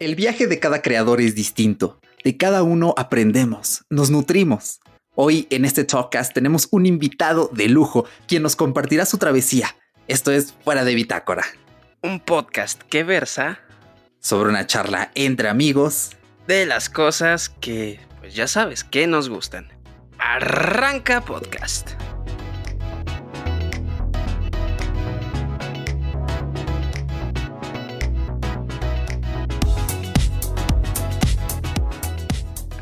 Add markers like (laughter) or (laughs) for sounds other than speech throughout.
El viaje de cada creador es distinto. De cada uno aprendemos, nos nutrimos. Hoy en este podcast tenemos un invitado de lujo quien nos compartirá su travesía. Esto es Fuera de Bitácora. Un podcast que versa sobre una charla entre amigos de las cosas que, pues ya sabes, que nos gustan. Arranca podcast.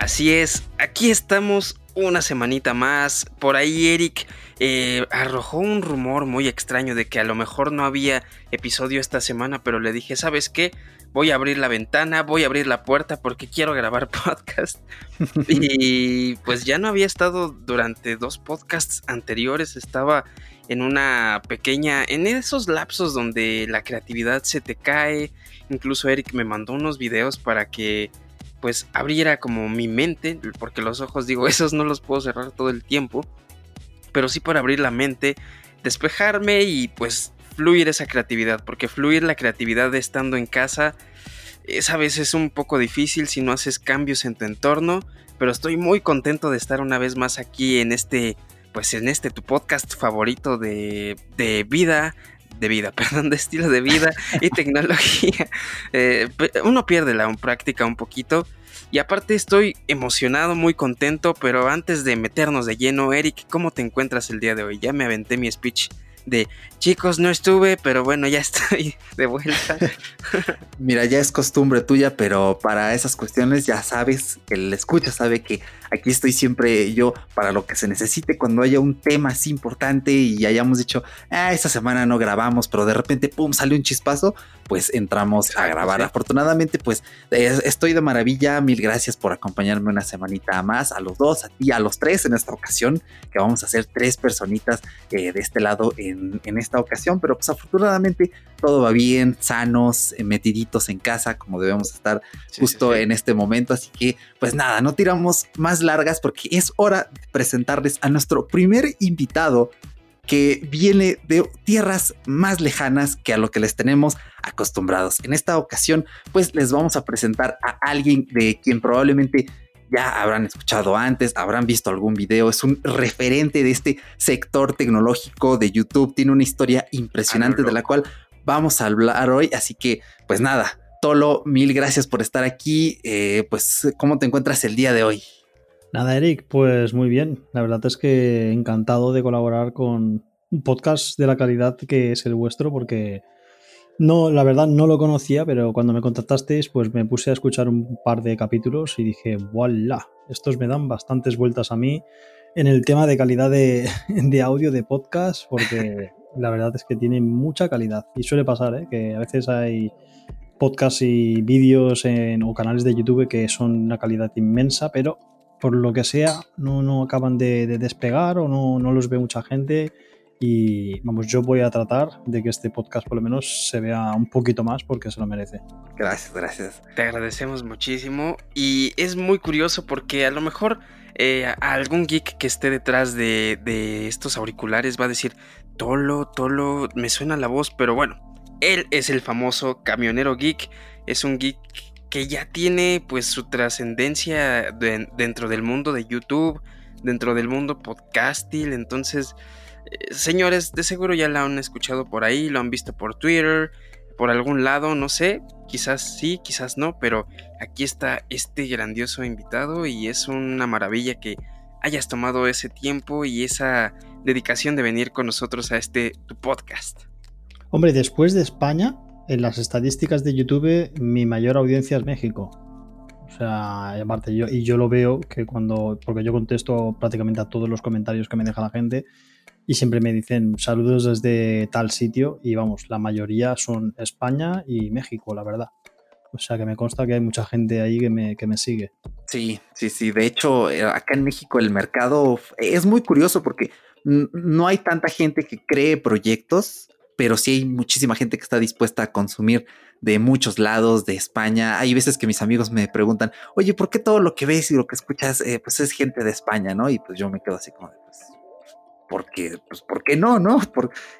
Así es, aquí estamos una semanita más. Por ahí Eric eh, arrojó un rumor muy extraño de que a lo mejor no había episodio esta semana, pero le dije, ¿sabes qué? Voy a abrir la ventana, voy a abrir la puerta porque quiero grabar (laughs) podcast. y pues ya no había estado durante dos podcasts anteriores, estaba en una pequeña, en esos lapsos donde la creatividad se te cae. Incluso Eric me mandó unos videos para que pues abriera como mi mente, porque los ojos digo, (laughs) esos no los puedo cerrar todo el tiempo, pero sí para abrir la mente, despejarme y pues fluir esa creatividad, porque fluir la creatividad estando en casa es a veces un poco difícil si no haces cambios en tu entorno, pero estoy muy contento de estar una vez más aquí en este, pues en este tu podcast favorito de, de vida, de vida, (laughs) perdón, de estilo de vida y tecnología. (laughs) Eh, uno pierde la práctica un poquito. Y aparte estoy emocionado, muy contento, pero antes de meternos de lleno, Eric, ¿cómo te encuentras el día de hoy? Ya me aventé mi speech de chicos, no estuve, pero bueno, ya estoy de vuelta. (laughs) Mira, ya es costumbre tuya, pero para esas cuestiones ya sabes, el escucha sabe que aquí estoy siempre yo para lo que se necesite cuando haya un tema así importante y hayamos dicho, ah, esta semana no grabamos, pero de repente, pum, sale un chispazo, pues entramos a grabar. Afortunadamente, pues estoy de maravilla. Mil gracias por acompañarme una semanita más, a los dos, a ti, a los tres en esta ocasión, que vamos a ser tres personitas eh, de este lado en, en esta ocasión, pero pues afortunadamente todo va bien, sanos, eh, metiditos en casa, como debemos estar justo en este momento. Así que, pues nada, no tiramos más largas porque es hora de presentarles a nuestro primer invitado que viene de tierras más lejanas que a lo que les tenemos acostumbrados. En esta ocasión, pues les vamos a presentar a alguien de quien probablemente ya habrán escuchado antes, habrán visto algún video, es un referente de este sector tecnológico de YouTube, tiene una historia impresionante de la cual vamos a hablar hoy, así que pues nada, Tolo, mil gracias por estar aquí, eh, pues ¿cómo te encuentras el día de hoy? Nada, Eric, pues muy bien, la verdad es que encantado de colaborar con un podcast de la calidad que es el vuestro porque... No, la verdad no lo conocía, pero cuando me contactasteis, pues me puse a escuchar un par de capítulos y dije, voilà, estos me dan bastantes vueltas a mí en el tema de calidad de, (laughs) audio de podcast, porque (laughs) la verdad es que tiene mucha calidad. Y suele pasar, ¿eh? que a veces hay podcasts y vídeos en, o canales de YouTube que son una calidad inmensa, pero por lo que sea no, no acaban de, de despegar o no, no los ve mucha gente y vamos, yo voy a tratar de que este podcast por lo menos se vea un poquito más porque se lo merece. Gracias, gracias. Te agradecemos muchísimo y es muy curioso porque a lo mejor eh, algún geek que esté detrás de, de estos auriculares va a decir, Tolo, Tolo, me suena la voz, pero bueno, él es el famoso camionero geek, es un geek que ya tiene pues su trascendencia dentro del mundo de YouTube, dentro del mundo podcastil, entonces eh, señores, de seguro ya la han escuchado por ahí, lo han visto por Twitter, por algún lado, no sé, quizás sí, quizás no, pero aquí está este grandioso invitado y es una maravilla que hayas tomado ese tiempo y esa dedicación de venir con nosotros a este tu podcast. Hombre, después de España, en las estadísticas de YouTube, mi mayor audiencia es México. O sea, aparte yo, y yo lo veo que cuando, porque yo contesto prácticamente a todos los comentarios que me deja la gente, y siempre me dicen saludos desde tal sitio y vamos, la mayoría son España y México, la verdad. O sea que me consta que hay mucha gente ahí que me, que me sigue. Sí, sí, sí. De hecho, eh, acá en México el mercado es muy curioso porque no hay tanta gente que cree proyectos, pero sí hay muchísima gente que está dispuesta a consumir de muchos lados de España. Hay veces que mis amigos me preguntan, oye, ¿por qué todo lo que ves y lo que escuchas, eh, pues es gente de España, ¿no? Y pues yo me quedo así como, pues porque, pues, ¿por qué no? ¿No?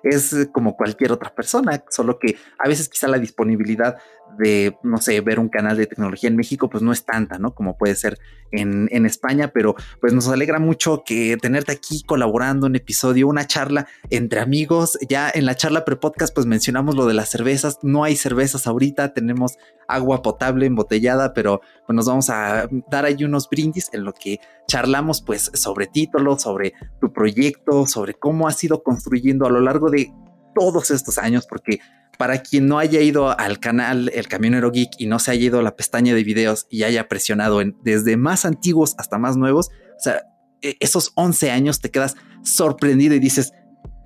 es como cualquier otra persona, solo que a veces quizá la disponibilidad de, no sé, ver un canal de tecnología en México, pues no es tanta, ¿no? Como puede ser en, en España, pero pues nos alegra mucho que tenerte aquí colaborando en episodio, una charla entre amigos. Ya en la charla pre-podcast, pues mencionamos lo de las cervezas. No hay cervezas ahorita, tenemos agua potable embotellada, pero pues nos vamos a dar ahí unos brindis en lo que charlamos pues sobre títulos, sobre tu proyecto, sobre cómo has ido construyendo a lo largo de todos estos años, porque para quien no haya ido al canal El Camionero Geek y no se haya ido a la pestaña de videos y haya presionado en desde más antiguos hasta más nuevos, o sea, e, esos 11 años te quedas sorprendido y dices,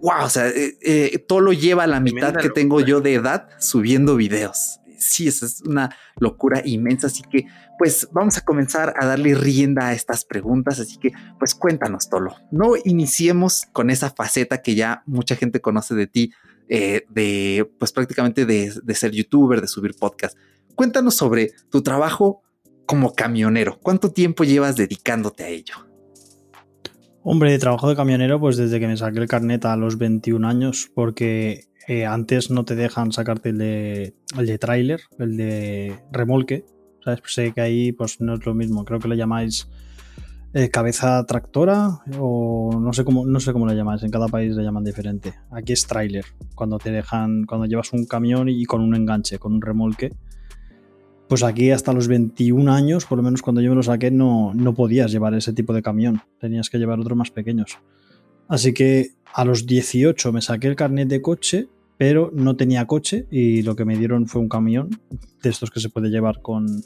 wow, o sea, eh, eh, todo lo lleva a la mitad que tengo yo de edad subiendo videos. Sí, esa es una locura inmensa, así que pues vamos a comenzar a darle rienda a estas preguntas, así que pues cuéntanos, Tolo. No iniciemos con esa faceta que ya mucha gente conoce de ti, eh, de, pues prácticamente de, ser youtuber, de subir podcast. Cuéntanos sobre tu trabajo como camionero. ¿Cuánto tiempo llevas dedicándote a ello? Hombre, de trabajo de camionero, pues desde que me saqué el carnet a los 21 años, porque eh, antes no te dejan sacarte el de, el de tráiler, el de remolque. ¿Sabes? sé que ahí pues no es lo mismo. Creo que le llamáis eh, cabeza tractora o no sé cómo no sé cómo le llamáis en cada país le llaman diferente. Aquí es trailer cuando te dejan cuando llevas un camión y con un enganche con un remolque. Pues aquí hasta los 21 años por lo menos cuando yo me lo saqué no, no podías llevar ese tipo de camión. Tenías que llevar otros más pequeños. Así que a los 18 me saqué el carnet de coche pero no tenía coche y lo que me dieron fue un camión de estos que se puede llevar con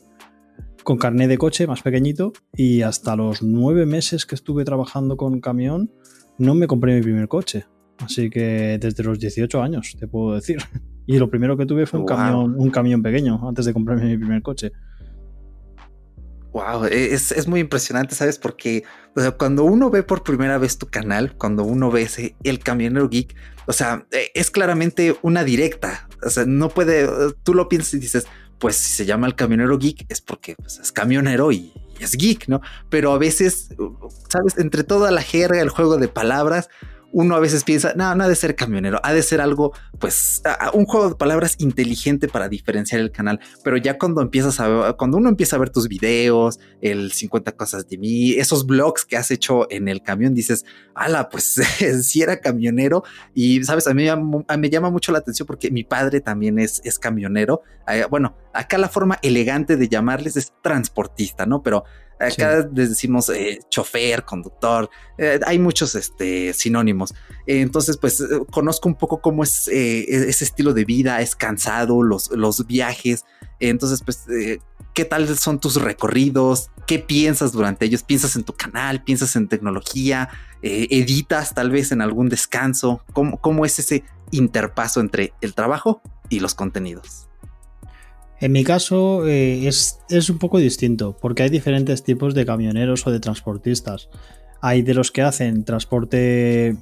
con carnet de coche más pequeñito y hasta los nueve meses que estuve trabajando con camión no me compré mi primer coche. Así que desde los 18 años, te puedo decir. (laughs) Y lo primero que tuve fue un, camión, un camión pequeño antes de comprarme mi primer coche. Wow, e, es, muy impresionante, ¿sabes? Porque cuando uno ve por primera vez tu canal, cuando uno ve ese El Camionero Geek, o sea, e, es claramente una directa. O sea, no puede, tú lo piensas y dices, pues si se llama el camionero geek es porque pues, es camionero y, es geek, ¿no? Pero a veces, sabes, entre toda la jerga, el juego de palabras, uno a veces piensa, no, no ha de ser camionero, ha de ser algo, pues, un juego de palabras inteligente para diferenciar el canal. Pero ya cuando empiezas a ver, cuando uno empieza a ver tus videos, el 50 cosas de mí, esos blogs que has hecho en el camión, dices, ala, pues (laughs) si era camionero. Y sabes, a mí me llama mucho la atención porque mi padre también es, es camionero. Eh, bueno, acá la forma elegante de llamarles es transportista, ¿no? Pero Acá decimos eh, chofer, conductor, eh, hay muchos este, sinónimos. entonces, pues eh, conozco un poco cómo es e-, ese estilo de vida, es cansado, los, los viajes. entonces, pues, ¿qué tal son tus recorridos? ¿Qué piensas durante ellos? ¿Piensas en tu canal? ¿Piensas en tecnología? ¿Editas tal vez en algún descanso? ¿Cómo, ¿Cómo es ese interpaso entre el trabajo y los contenidos? En mi caso eh, es, un poco distinto, porque hay diferentes tipos de camioneros o de transportistas. Hay de los que hacen transporte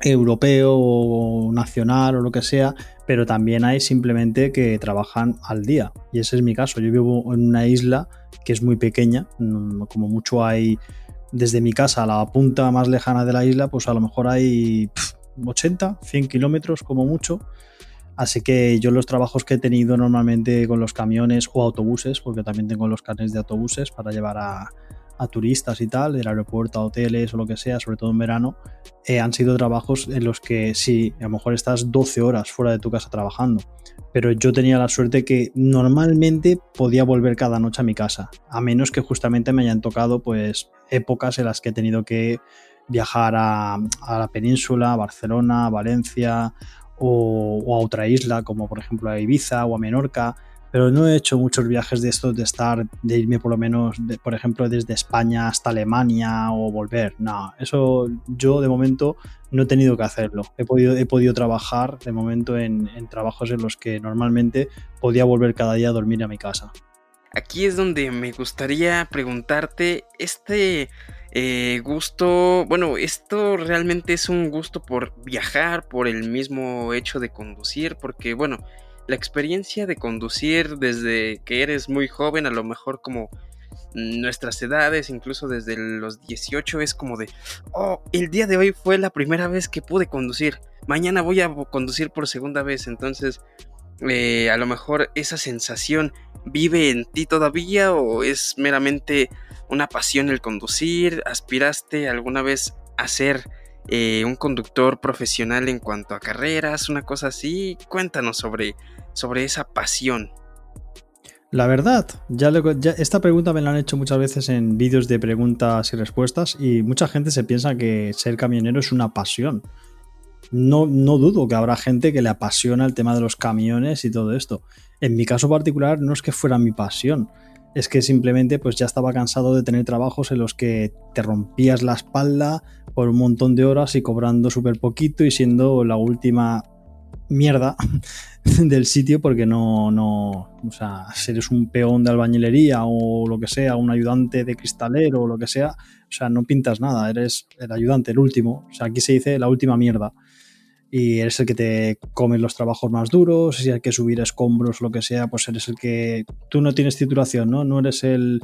europeo o nacional o lo que sea, pero también hay simplemente que trabajan al día. Y ese es mi caso. Yo vivo en una isla que es muy pequeña, mm, como mucho hay desde mi casa a la punta más lejana de la isla, pues a lo mejor hay 80, 100 kilómetros como mucho. Así que yo los trabajos que he tenido normalmente con los camiones o autobuses, porque también tengo los carnes de autobuses para llevar a, turistas y tal, del aeropuerto a hoteles o lo que sea, sobre todo en verano, eh, han sido trabajos en los que sí, a lo mejor estás 12 horas fuera de tu casa trabajando. Pero yo tenía la suerte que normalmente podía volver cada noche a mi casa, a menos que justamente me hayan tocado pues épocas en las que he tenido que viajar a, a la península, a Barcelona, a Valencia o, a otra isla, como por ejemplo a Ibiza o a Menorca, pero no he hecho muchos viajes de estos de estar, de irme por lo menos, por ejemplo, desde España hasta Alemania o volver. No, eso yo de momento no he tenido que hacerlo. He podido, he podido trabajar de momento en, en trabajos en los que normalmente podía volver cada día a dormir a mi casa. Aquí es donde me gustaría preguntarte, este eh, gusto, bueno, esto realmente es un gusto por viajar, por el mismo hecho de conducir, porque bueno, la experiencia de conducir desde que eres muy joven, a lo mejor como nuestras edades, incluso desde los 18, es como de, oh, el día de hoy fue la primera vez que pude conducir, mañana voy a conducir por segunda vez, entonces eh, a lo mejor esa sensación vive en ti todavía o es meramente una pasión el conducir? ¿Aspiraste alguna vez a ser eh, un conductor profesional en cuanto a carreras, una cosa así? Cuéntanos sobre, sobre esa pasión. La verdad, ya, esta pregunta me la han hecho muchas veces en vídeos de preguntas y respuestas y mucha gente se piensa que ser camionero es una pasión. No, no dudo que habrá gente que le apasiona el tema de los camiones y todo esto. En mi caso particular no es que fuera mi pasión, es que simplemente pues ya estaba cansado de tener trabajos en los que te rompías la espalda por un montón de horas y cobrando súper poquito y siendo la última mierda (laughs) del sitio porque no, no, o sea, si eres un peón de albañilería o lo que sea, un ayudante de cristalero o lo que sea, o sea, no pintas nada, eres el ayudante, el último, o sea, aquí se dice la última mierda y eres el que te comes los trabajos más duros, si hay que subir escombros, lo que sea, pues eres el que, tú no tienes titulación, ¿no? No eres el,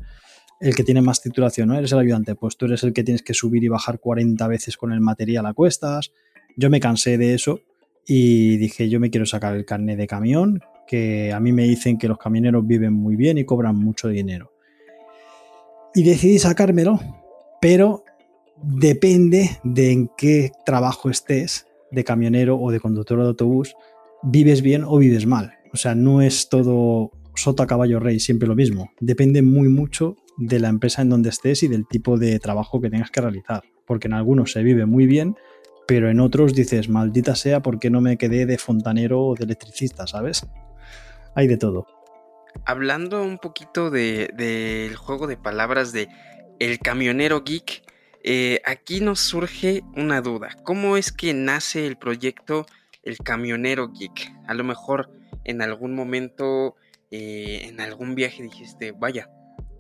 el que tiene más titulación, ¿no? Eres el ayudante, pues tú eres el que tienes que subir y bajar 40 veces con el material a cuestas. Yo me cansé de eso y dije, yo me quiero sacar el carnet de camión, que a mí me dicen que los camioneros viven muy bien y cobran mucho dinero. Y decidí sacármelo, pero depende de en qué trabajo estés, de camionero o de conductor de autobús, vives bien o vives mal. O sea, no es todo sota caballo rey, siempre lo mismo. Depende muy mucho de la empresa en donde estés y del tipo de trabajo que tengas que realizar. Porque en algunos se vive muy bien pero en otros dices, maldita sea, ¿por qué no me quedé de fontanero o de electricista, sabes? Hay de todo. Hablando un poquito del juego de palabras de el camionero geek, eh, aquí nos surge una duda. ¿Cómo es que nace el proyecto El Camionero Geek? A lo mejor en algún momento, eh, en algún viaje dijiste, vaya,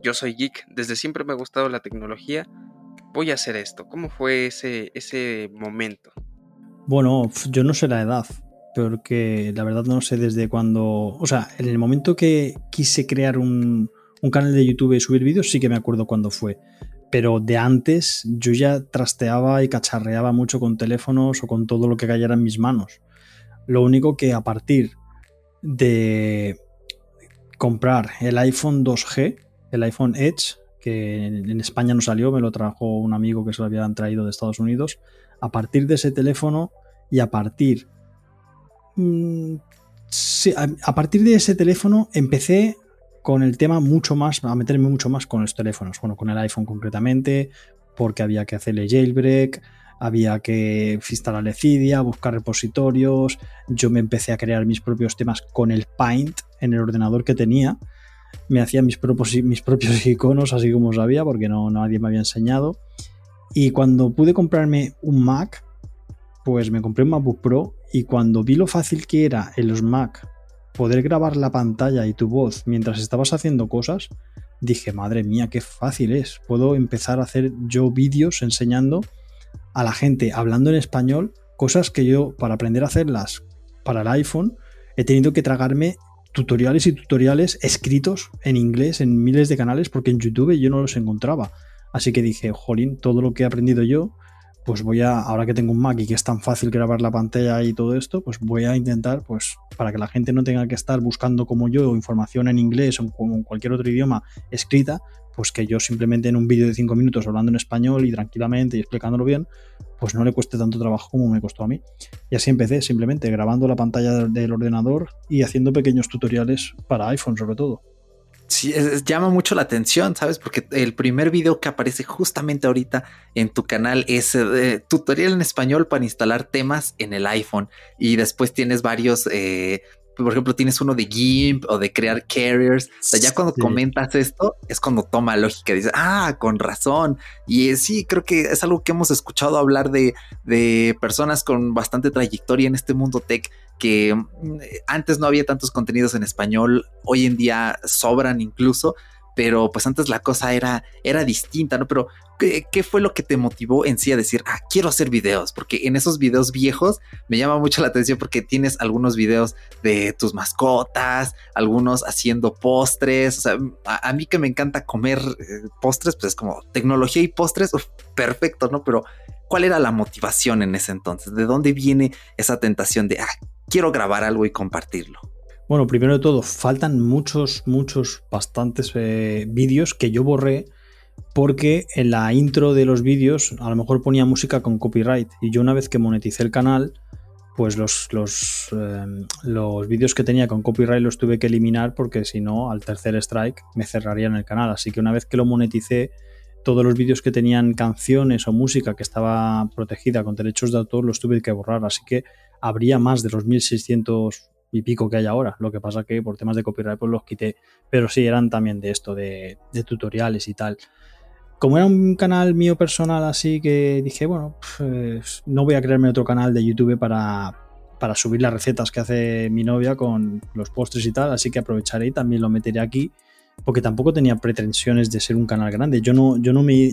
yo soy geek, desde siempre me ha gustado la tecnología, voy a hacer esto? ¿Cómo fue ese, ese momento? Bueno, yo no sé la edad, porque la verdad no sé desde cuándo... O sea, en el momento que quise crear un, un canal de YouTube y subir vídeos, sí que me acuerdo cuándo fue. Pero de antes yo ya trasteaba y cacharreaba mucho con teléfonos o con todo lo que cayera en mis manos. Lo único que a partir de comprar el iPhone 2G, el iPhone Edge, que en España no salió, me lo trajo un amigo que se lo habían traído de Estados Unidos. A partir de ese teléfono y a partir... Mm, a, partir de ese teléfono empecé con el tema mucho más, a meterme mucho más con los teléfonos, bueno, con el iPhone concretamente, porque había que hacerle jailbreak, había que instalarle Cydia, buscar repositorios, yo me empecé a crear mis propios temas con el Paint en el ordenador que tenía, me hacía mis mis propios (laughs) iconos así como sabía porque no, nadie me había enseñado. Y cuando pude comprarme un Mac, pues me compré un MacBook Pro y cuando vi lo fácil que era en los Mac poder grabar la pantalla y tu voz mientras estabas haciendo cosas, dije, madre mía, qué fácil es. Puedo empezar a hacer yo vídeos enseñando a la gente hablando en español cosas que yo para aprender a hacerlas para el iPhone he tenido que tragarme tutoriales y tutoriales escritos en inglés en miles de canales porque en YouTube yo no los encontraba. Así que dije, jolín, todo lo que he aprendido yo, pues voy a, ahora que tengo un Mac y que es tan fácil grabar la pantalla y todo esto, pues voy a intentar, pues para que la gente no tenga que estar buscando como yo información en inglés o en cualquier otro idioma escrita, pues que yo simplemente en un vídeo de 5 minutos hablando en español y tranquilamente y explicándolo bien, pues no le cueste tanto trabajo como me costó a mí. Y así empecé, simplemente grabando la pantalla del ordenador y haciendo pequeños tutoriales para iPhone sobre todo. Sí, llama mucho la atención, ¿sabes? Porque el primer video que aparece justamente ahorita en tu canal es eh, tutorial en español para instalar temas en el iPhone y después tienes varios eh, por ejemplo, tienes uno de GIMP o de crear carriers. O sea, ya cuando comentas esto, es cuando toma lógica. Dices, ah, con razón. Y sí, creo que es algo que hemos escuchado hablar de, de personas con bastante trayectoria en este mundo tech que mm, antes no había tantos contenidos en español, hoy en día sobran incluso, pero pues antes la cosa era, era distinta, ¿no? Pero ¿qué, fue lo que te motivó en sí a decir, ah, quiero hacer videos? Porque en esos videos viejos me llama mucho la atención porque tienes algunos videos de tus mascotas, algunos haciendo postres, o sea, a, mí que me encanta comer eh, postres, pues es como tecnología y postres, perfecto, ¿no? Pero ¿cuál era la motivación en ese entonces? ¿De dónde viene esa tentación de, ah, quiero grabar algo y compartirlo? Bueno, primero de todo, faltan muchos, muchos, bastantes eh, vídeos que yo borré porque en la intro de los vídeos a lo mejor ponía música con copyright y yo una vez que moneticé el canal, pues los, los, eh, los vídeos que tenía con copyright los tuve que eliminar porque si no, al tercer strike me cerrarían el canal. Así que una vez que lo moneticé, todos los vídeos que tenían canciones o música que estaba protegida con derechos de autor los tuve que borrar. Así que habría más de los 1600 y pico que hay ahora. Lo que pasa que por temas de copyright pues los quité. Pero sí, eran también de esto, de, tutoriales y tal como era un canal mío personal así que dije, bueno, no voy a crearme otro canal de YouTube para, para subir las recetas que hace mi novia con los postres y tal, así que aprovecharé y también lo meteré aquí, porque tampoco tenía pretensiones de ser un canal grande. Yo no, yo no me...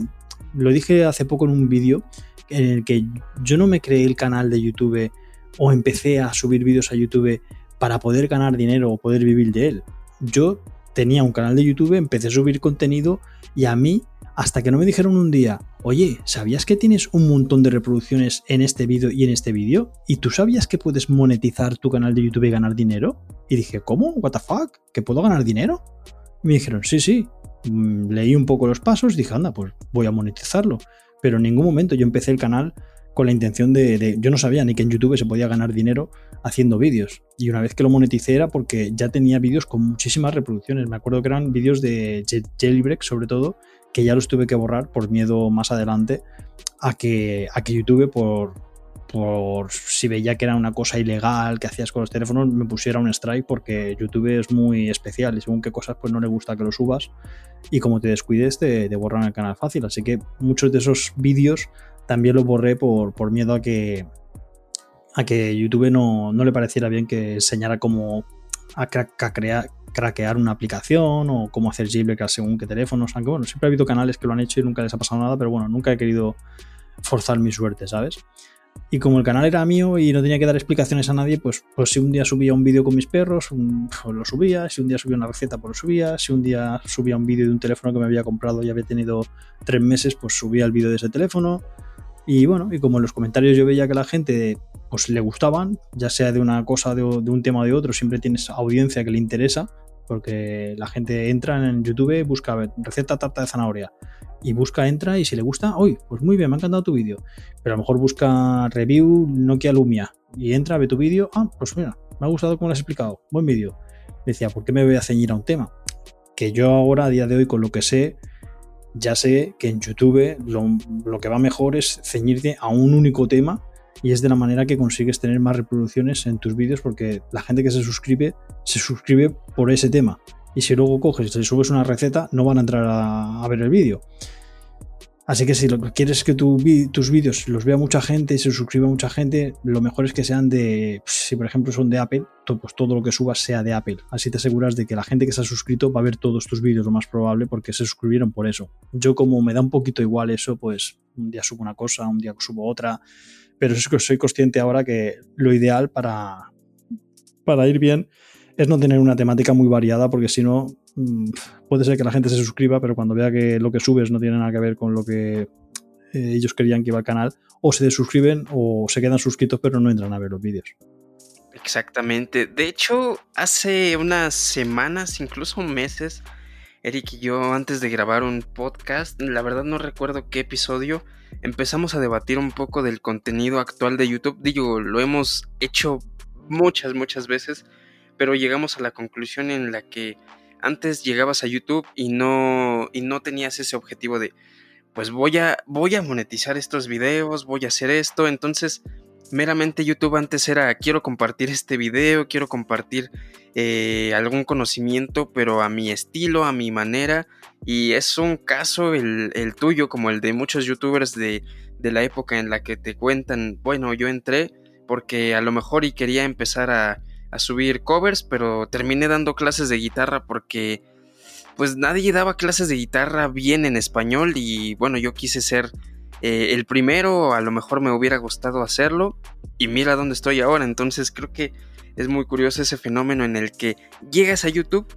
Lo dije hace poco en un vídeo en el que yo no me creé el canal de YouTube o empecé a subir vídeos a YouTube para poder ganar dinero o poder vivir de él. Yo tenía un canal de YouTube, empecé a subir contenido y a mí hasta que no me dijeron un día, oye, ¿sabías que tienes un montón de reproducciones en este vídeo y en este vídeo? ¿Y tú sabías que puedes monetizar tu canal de YouTube y ganar dinero? Y dije, ¿cómo? ¿What the fuck? ¿Que puedo ganar dinero? Me dijeron, sí, sí. Mm, leí un poco los pasos, dije, anda, pues voy a monetizarlo. Pero en ningún momento yo empecé el canal con la intención de, Yo no sabía ni que en YouTube se podía ganar dinero haciendo vídeos. Y una vez que lo moneticé era porque ya tenía vídeos con muchísimas reproducciones. Me acuerdo que eran vídeos de Jailbreak, sobre todo, que ya los tuve que borrar por miedo más adelante a que, a que YouTube, por, por si veía que era una cosa ilegal que hacías con los teléfonos, me pusiera un strike porque YouTube es muy especial y según qué cosas pues no le gusta que lo subas y como te descuides te, te borran el canal fácil. Así que muchos de esos vídeos también los borré por, por miedo a que a que YouTube no, no, le pareciera bien que enseñara cómo a, crear, craquear una aplicación o cómo hacer jailbreak según qué teléfonos. Aunque bueno, siempre ha habido canales que lo han hecho y nunca les ha pasado nada, pero bueno, nunca he querido forzar mi suerte, ¿sabes? Y como el canal era mío y no tenía que dar explicaciones a nadie, pues, pues si un día subía un vídeo con mis perros, pues lo subía, si un día subía una receta, pues lo subía, si un día subía un vídeo de un teléfono que me había comprado y había tenido tres meses, pues subía el vídeo de ese teléfono. Y bueno, y como en los comentarios yo veía que la gente pues le gustaban, ya sea de una cosa, de, un tema o de otro, siempre tienes audiencia que le interesa, porque la gente entra en YouTube, busca receta tarta de zanahoria y busca, entra y si le gusta, uy, pues muy bien, me ha encantado tu vídeo. Pero a lo mejor busca review Nokia Lumia y entra, ve tu vídeo, ah, pues mira, me ha gustado como lo has explicado, buen vídeo. Decía, ¿por qué me voy a ceñir a un tema? Que yo ahora, a día de hoy, con lo que sé, ya sé que en YouTube lo, lo que va mejor es ceñirte a un único tema y es de la manera que consigues tener más reproducciones en tus vídeos porque la gente que se suscribe se suscribe por ese tema y si luego coges y subes una receta no van a entrar a, ver el vídeo. Así que si lo, quieres que tus vídeos los vea mucha gente y se suscriba mucha gente, lo mejor es que sean de, si por ejemplo son de Apple, pues todo lo que subas sea de Apple. Así te aseguras de que la gente que se ha suscrito va a ver todos tus vídeos, lo más probable, porque se suscribieron por eso. Yo como me da un poquito igual eso, pues un día subo una cosa, un día subo otra pero es que soy consciente ahora que lo ideal para, para ir bien es no tener una temática muy variada, porque si no, mm, puede ser que la gente se suscriba, pero cuando vea que lo que subes no tiene nada que ver con lo que eh, ellos querían que iba al canal, o se desuscriben o se quedan suscritos, pero no entran a ver los vídeos. Exactamente. De hecho, hace unas semanas, incluso meses, Eric y yo, antes de grabar un podcast, la verdad no recuerdo qué episodio, empezamos a debatir un poco del contenido actual de YouTube. Digo, lo hemos hecho muchas, muchas veces, pero llegamos a la conclusión en la que antes llegabas a YouTube y no, y no tenías ese objetivo de, pues voy a, voy a monetizar estos videos, voy a hacer esto, entonces meramente YouTube antes era quiero compartir este video, quiero compartir eh, algún conocimiento, pero a mi estilo, a mi manera. Y es un caso el, tuyo, como el de muchos youtubers de, de, la época en la que te cuentan, bueno, yo entré porque a lo mejor y quería empezar a, a subir covers, pero terminé dando clases de guitarra porque pues nadie daba clases de guitarra bien en español y bueno, yo quise ser eh, el primero a lo mejor me hubiera gustado hacerlo y mira dónde estoy ahora. Entonces creo que es muy curioso ese fenómeno en el que llegas a YouTube,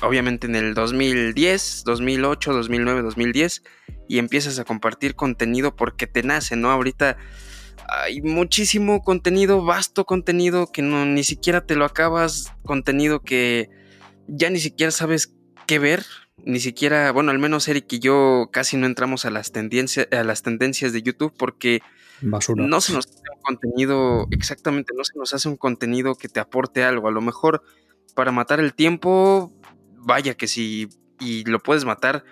obviamente en el 2010, 2008, 2009, 2010, y empiezas a compartir contenido porque te nace, ¿no? Ahorita hay muchísimo contenido, vasto contenido que no, ni siquiera te lo acabas, contenido que ya ni siquiera sabes qué ver, ni siquiera, bueno, al menos Eric y yo casi no entramos a las, tendencias, a las tendencias de YouTube porque no se nos hace un contenido, exactamente, no se nos hace un contenido que te aporte algo. A lo mejor para matar el tiempo, vaya que sí, y lo puedes matar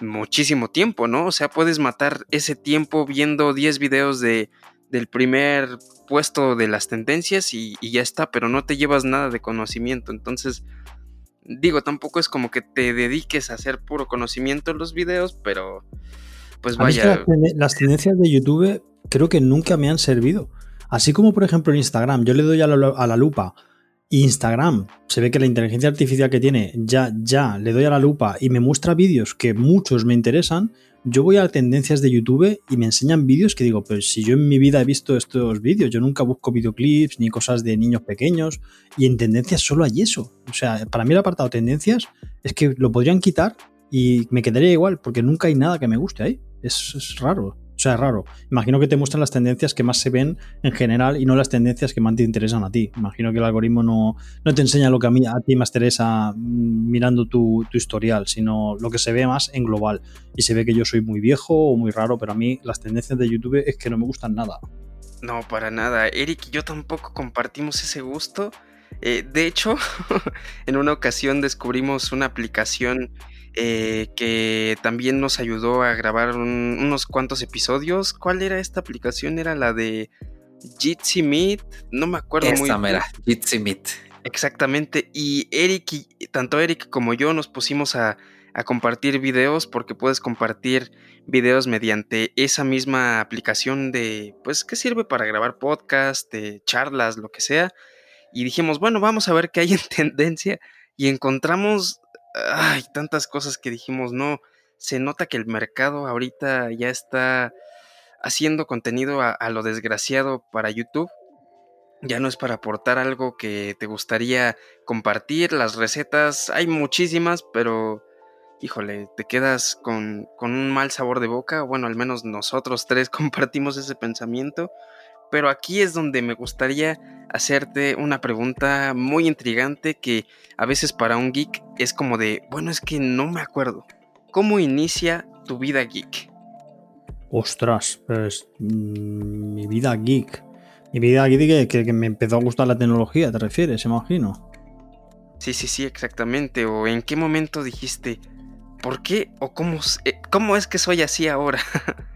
muchísimo tiempo, ¿no? O sea, puedes matar ese tiempo viendo 10 videos de, del primer puesto de las tendencias y, y, ya está, pero no te llevas nada de conocimiento. Entonces, digo, tampoco es como que te dediques a hacer puro conocimiento en los videos, pero pues vaya. las tendencias de YouTube creo que nunca me han servido. Así como, por ejemplo, en Instagram, yo le doy a la, lupa. Instagram, se ve que la inteligencia artificial que tiene, ya, ya, le doy a la lupa y me muestra vídeos que muchos me interesan, yo voy a tendencias de YouTube y me enseñan vídeos que digo, pues si yo en mi vida he visto estos vídeos, yo nunca busco videoclips ni cosas de niños pequeños y en tendencias solo hay eso. O sea, para mí el apartado tendencias es que lo podrían quitar y me quedaría igual porque nunca hay nada que me guste ahí. Es, es raro. O sea, es raro. Imagino que te muestran las tendencias que más se ven en general y no las tendencias que más te interesan a ti. Imagino que el algoritmo no, no te enseña lo que a, mí, a ti más interesa mm, mirando tu, tu, historial, sino lo que se ve más en global. Y se ve que yo soy muy viejo o muy raro, pero a mí las tendencias de YouTube es que no me gustan nada. No, para nada. Eric y yo tampoco compartimos ese gusto. Eh, de hecho, (laughs) en una ocasión descubrimos una aplicación eh, que también nos ayudó a grabar unos cuantos episodios. ¿Cuál era esta aplicación? Era la de Jitsi Meet, no me acuerdo muy bien. Jitsi Meet. Exactamente, y Eric, y, tanto Eric como yo nos pusimos a, a compartir videos porque puedes compartir videos mediante esa misma aplicación de, pues, que sirve para grabar podcast, de charlas, lo que sea. Y dijimos, bueno, vamos a ver qué hay en (laughs) tendencia. Y encontramos hay tantas cosas que dijimos, no, se nota que el mercado ahorita ya está haciendo contenido a, lo desgraciado para YouTube. Ya no es para aportar algo que te gustaría compartir. Las recetas hay muchísimas, pero híjole, te quedas con, con un mal sabor de boca. Bueno, al menos nosotros tres (laughs) compartimos ese pensamiento. Pero aquí es donde me gustaría hacerte una pregunta muy intrigante que a veces para un geek es como de, bueno, es que no me acuerdo. ¿Cómo inicia tu vida geek? Ostras, pues mm, mi vida geek. Mi vida geek que, que me empezó a gustar la tecnología, ¿te refieres? Imagino. Sí, sí, sí, exactamente. ¿O en qué momento dijiste, ¿por qué o cómo, eh, cómo es que soy así ahora? (laughs)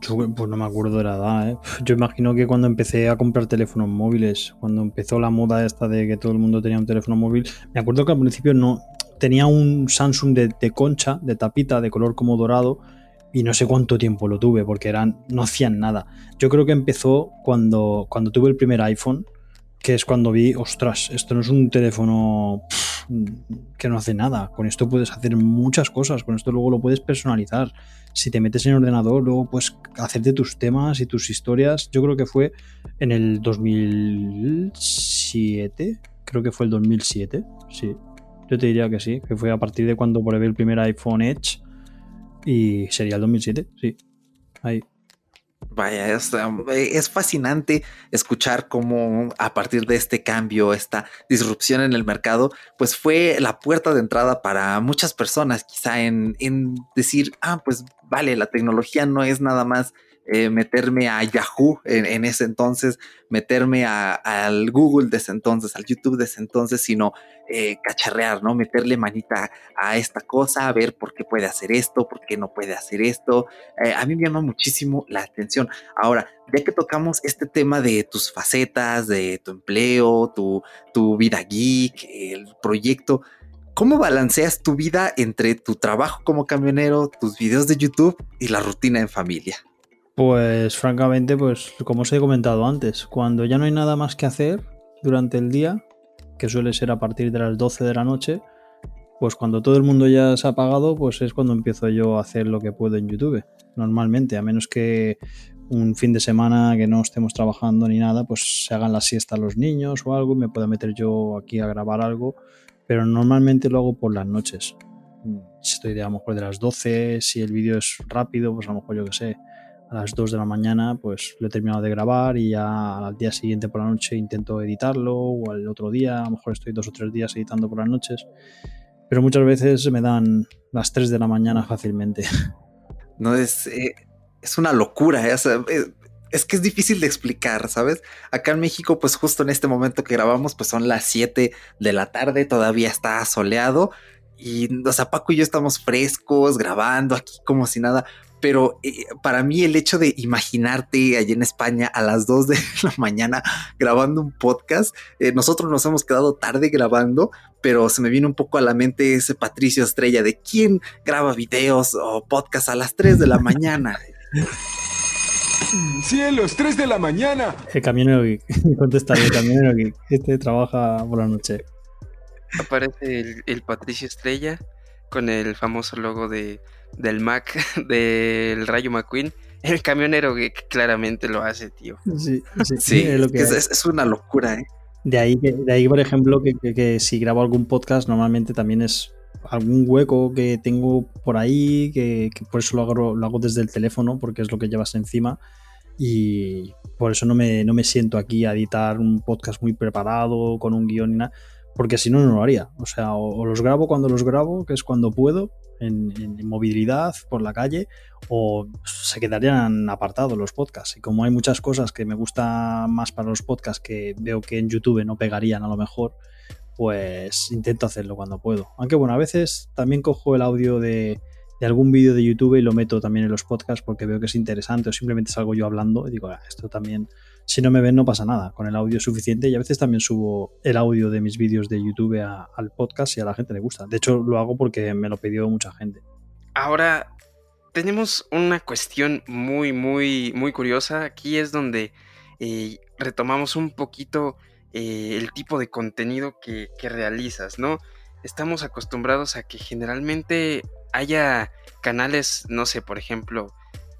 Yo pues no me acuerdo de la edad, ¿eh? Yo imagino que cuando empecé a comprar teléfonos móviles, cuando empezó la moda esta de que todo el mundo tenía un teléfono móvil, me acuerdo que al principio no tenía un Samsung de, concha, de tapita, de color como dorado, y no sé cuánto tiempo lo tuve, porque eran, no hacían nada. Yo creo que empezó cuando, cuando tuve el primer iPhone, que es cuando vi, ostras, esto no es un teléfono que no hace nada. Con esto puedes hacer muchas cosas, con esto luego lo puedes personalizar si te metes en el ordenador, luego puedes hacerte tus temas y tus historias. Yo creo que fue en el 2007, creo que fue el 2007, sí. Yo te diría que sí, que fue a partir de cuando probé el primer iPhone Edge y sería el 2007, sí. Ahí. Vaya, es, um, es, fascinante escuchar cómo a partir de este cambio, esta disrupción en el mercado, pues fue la puerta de entrada para muchas personas, quizá en, en decir, ah, pues vale, la tecnología no es nada más eh, meterme a Yahoo en, ese entonces, meterme al Google de ese entonces, al YouTube de ese entonces, sino eh, cacharrear, ¿no? Meterle manita a esta cosa, a ver por qué puede hacer esto, por qué no puede hacer esto. Eh, a mí me llama muchísimo la atención. Ahora, ya que tocamos este tema de tus facetas, de tu empleo, tu, tu vida geek, el proyecto, ¿Cómo balanceas tu vida entre tu trabajo como camionero, tus videos de YouTube y la rutina en familia? Pues francamente, pues como os he comentado antes, cuando ya no hay nada más que hacer durante el día, que suele ser a partir de las 12 de la noche, pues cuando todo el mundo ya se ha apagado, pues es cuando empiezo yo a hacer lo que puedo en YouTube. Normalmente, a menos que un fin de semana que no estemos trabajando ni nada, pues se hagan la siesta los niños o algo, me pueda meter yo aquí a grabar algo, pero normalmente lo hago por las noches. Si estoy de, a lo mejor de las 12, si el vídeo es rápido, pues a lo mejor yo que sé, a las 2 de la mañana pues lo he terminado de grabar y ya al día siguiente por la noche intento editarlo o al otro día, a lo mejor estoy dos o tres días editando por las noches, pero muchas veces me dan las 3 de la mañana fácilmente. (laughs) No es, eh, es una locura, ¿eh? eh, es que es difícil de explicar, ¿sabes? Acá en México, pues justo en este momento que grabamos, pues son las 7 de la tarde, todavía está soleado y, o sea, Paco y yo estamos frescos, grabando aquí como si nada, pero eh, para mí el hecho de imaginarte allí en España a las 2 de (laughs) la mañana grabando un podcast, eh, nosotros nos hemos quedado tarde grabando, pero se me viene un poco a la mente ese Patricio Estrella de quién graba videos o podcast a las 3 de la mañana. (laughs) Cielos, 3 de la mañana. El camionero geek, (laughs) contesta el camionero geek, este trabaja por la noche. Aparece el Patricio Estrella con el famoso logo de del Mac (laughs) del Rayo McQueen. El camionero que claramente lo hace, tío. Sí, sí, es, una locura, ¿eh? De ahí, de ahí por ejemplo, que, si grabo algún podcast, normalmente también es algún hueco que tengo por ahí, que, por eso lo hago, lo hago desde el teléfono, porque es lo que llevas encima. Y por eso no me, no me siento aquí a editar un podcast muy preparado, con un guion y nada, porque si no, no lo haría. O sea, o los grabo cuando los grabo, que es cuando puedo, en, movilidad por la calle o se quedarían apartados los podcasts. Y como hay muchas cosas que me gusta más para los podcasts que veo que en YouTube no pegarían a lo mejor, pues intento hacerlo cuando puedo. Aunque bueno, a veces también cojo el audio de, de algún vídeo de YouTube y lo meto también en los podcasts porque veo que es interesante o simplemente salgo yo hablando y digo, ah, esto también si no me ven no pasa nada, con el audio suficiente y a veces también subo el audio de mis vídeos de YouTube al podcast y a la gente le gusta. De hecho lo hago porque me lo pidió mucha gente. Ahora tenemos una cuestión muy, muy, muy curiosa. Aquí es donde eh, retomamos un poquito eh, el tipo de contenido que, realizas, ¿no? Estamos acostumbrados a que generalmente haya canales, no sé, por ejemplo,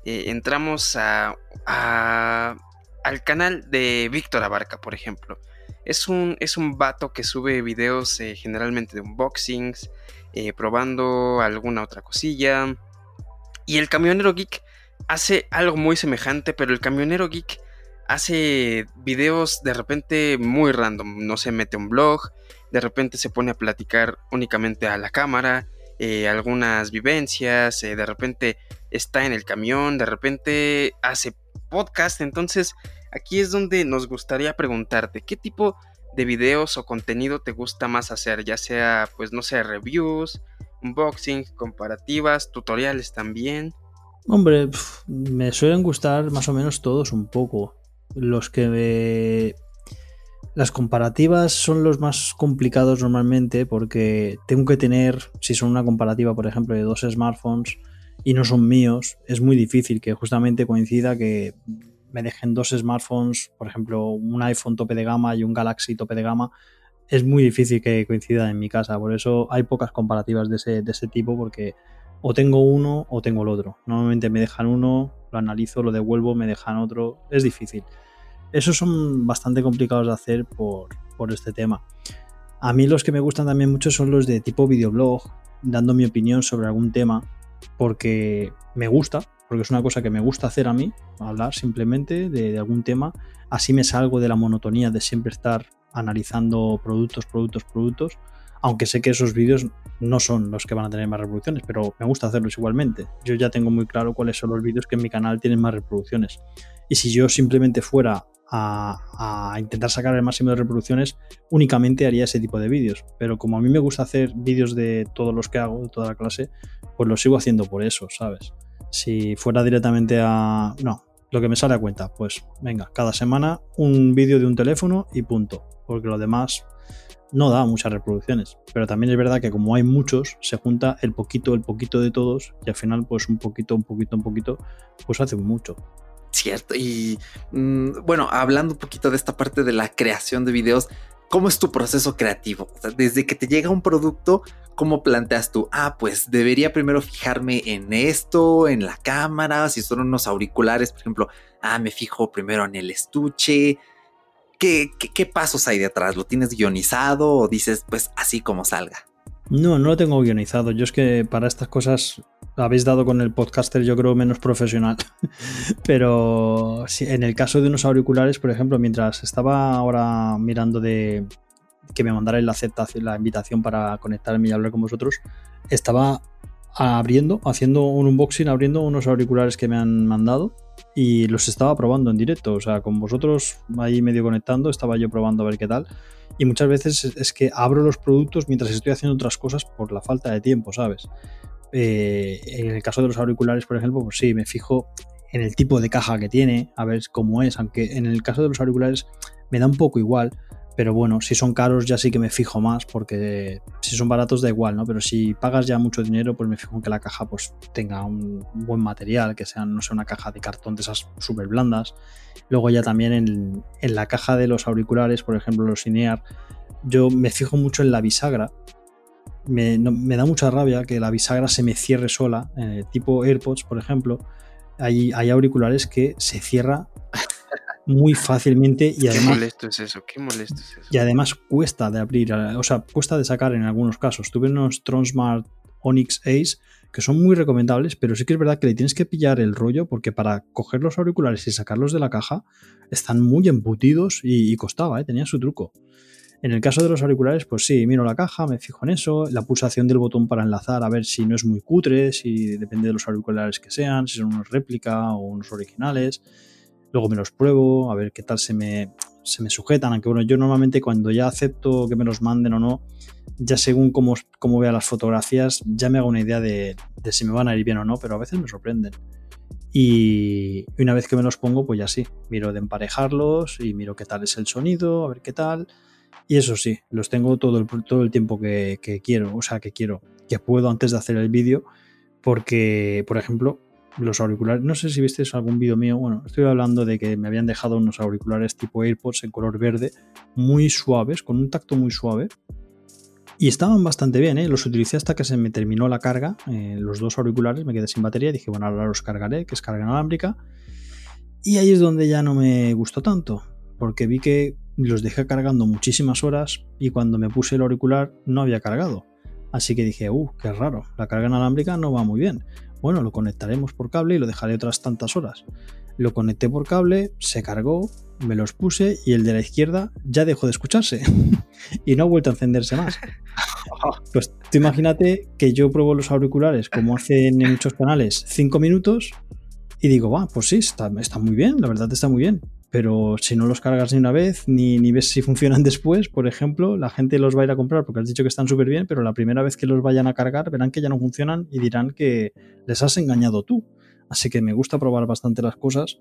eh, entramos a, al canal de Víctor Abarca, por ejemplo. Es un, es un vato que sube videos eh, generalmente de unboxings, eh, probando alguna otra cosilla. Y el camionero geek hace algo muy semejante, pero el camionero geek hace videos de repente muy random. No se mete un blog, de repente se pone a platicar únicamente a la cámara, eh, algunas vivencias, de repente está en el camión, de repente hace podcast. Entonces, aquí es donde nos gustaría preguntarte, ¿qué tipo de videos o contenido te gusta más hacer? Ya sea, pues no sé, reviews, unboxing, comparativas, tutoriales también. Hombre, me suelen gustar más o menos todos un poco. Los que Las comparativas son los más complicados normalmente porque tengo que tener, si son una comparativa, por ejemplo, de dos smartphones, y no son míos, es muy difícil que justamente coincida que me dejen dos smartphones, por ejemplo, un iPhone tope de gama y un Galaxy tope de gama. Es muy difícil que coincida en mi casa, por eso hay pocas comparativas de ese, de ese tipo porque o tengo uno o tengo el otro. Normalmente me dejan uno, lo analizo, lo devuelvo, me dejan otro. Es difícil. Esos son bastante complicados de hacer por, por este tema. A mí los que me gustan también mucho son los de tipo videoblog, dando mi opinión sobre algún tema porque me gusta, porque es una cosa que me gusta hacer a mí, hablar simplemente de, algún tema. Así me salgo de la monotonía de siempre estar analizando productos, productos, productos. Aunque sé que esos vídeos no son los que van a tener más reproducciones, pero me gusta hacerlos igualmente. Yo ya tengo muy claro cuáles son los vídeos que en mi canal tienen más reproducciones. Y si yo simplemente fuera a, intentar sacar el máximo de reproducciones, únicamente haría ese tipo de vídeos. Pero como a mí me gusta hacer vídeos de todos los que hago, de toda la clase, pues lo sigo haciendo por eso, ¿sabes? Si fuera directamente a... No, lo que me sale a cuenta, pues venga, cada semana un vídeo de un teléfono y punto. Porque lo demás no da muchas reproducciones. Pero también es verdad que como hay muchos, se junta el poquito, el poquito de todos y al final pues un poquito, un poquito, un poquito, pues hace mucho. Cierto, y mm, bueno, hablando un poquito de esta parte de la creación de videos, ¿cómo es tu proceso creativo? desde que te llega un producto, ¿cómo planteas tú? Ah, pues debería primero fijarme en esto, en la cámara, si son unos auriculares, por ejemplo, ah, me fijo primero en el estuche. ¿Qué, qué pasos hay detrás? ¿Lo tienes guionizado o dices, pues así como salga? No, no lo tengo guionizado. Yo es que para estas cosas habéis dado con el podcaster, yo creo, menos profesional. (laughs) Pero en el caso de unos auriculares, por ejemplo, mientras estaba ahora mirando de que me mandara la aceptación, la invitación para conectarme y hablar con vosotros, estaba abriendo, haciendo un unboxing, abriendo unos auriculares que me han mandado y los estaba probando en directo. O sea, con vosotros ahí medio conectando, estaba yo probando a ver qué tal. Y muchas veces es que abro los productos mientras estoy haciendo otras cosas por la falta de tiempo, ¿sabes? Eh, en el caso de los auriculares, por ejemplo, pues sí, me fijo en el tipo de caja que tiene, a ver cómo es, aunque en el caso de los auriculares me da un poco igual, pero bueno, si son caros ya sí que me fijo más, porque si son baratos da igual, ¿no? Pero si pagas ya mucho dinero, pues me fijo en que la caja pues tenga un buen material, que sea, no sea una caja de cartón de esas súper blandas. Luego ya también en, la caja de los auriculares, por ejemplo los Inear, yo me fijo mucho en la bisagra. Me, da mucha rabia que la bisagra se me cierre sola, eh, tipo AirPods, por ejemplo. Hay, hay auriculares que se cierra muy fácilmente y además. Qué molesto es eso, qué molesto es eso. Y además cuesta de abrir, o sea, cuesta de sacar en algunos casos. Tuve unos Tronsmart Onyx Ace que son muy recomendables, pero sí que es verdad que le tienes que pillar el rollo porque para coger los auriculares y sacarlos de la caja están muy embutidos y, costaba, ¿eh? tenía su truco. En el caso de los auriculares, pues sí, miro la caja, me fijo en eso, la pulsación del botón para enlazar, a ver si no es muy cutre, si depende de los auriculares que sean, si son unos réplica o unos originales luego me los pruebo, a ver qué tal se me, se me sujetan, aunque bueno, yo normalmente cuando ya acepto que me los manden o no, ya según cómo, cómo vea las fotografías, ya me hago una idea de, si me van a ir bien o no, pero a veces me sorprenden. Y una vez que me los pongo, pues ya sí, miro de emparejarlos y miro qué tal es el sonido, a ver qué tal. Y eso sí, los tengo todo el, todo el tiempo que, que quiero, o sea, que quiero, que puedo antes de hacer el vídeo, porque, por ejemplo, los auriculares, no sé si viste algún vídeo mío, bueno, estoy hablando de que me habían dejado unos auriculares tipo AirPods en color verde, muy suaves, con un tacto muy suave. Y estaban bastante bien, ¿eh? los utilicé hasta que se me terminó la carga, eh, los dos auriculares, me quedé sin batería, dije, bueno, ahora los cargaré, que es carga inalámbrica. Y ahí es donde ya no me gustó tanto, porque vi que los dejé cargando muchísimas horas y cuando me puse el auricular no había cargado. Así que dije, uh, qué raro, la carga inalámbrica no va muy bien. Bueno, lo conectaremos por cable y lo dejaré otras tantas horas. Lo conecté por cable, se cargó, me los puse y el de la izquierda ya dejó de escucharse (laughs) y no ha vuelto a encenderse más. (laughs) Pues tú imagínate que yo pruebo los auriculares como hacen en muchos canales, 5 minutos y digo, va, pues sí, está, está muy bien, la verdad está muy bien pero si no los cargas ni una vez, ni, ni, ves si funcionan (laughs) después, por ejemplo, la gente los va a ir a comprar porque has dicho que están súper bien, pero la primera vez que los vayan a cargar verán que ya no funcionan y dirán que les has engañado tú. Así que me gusta probar bastante las cosas,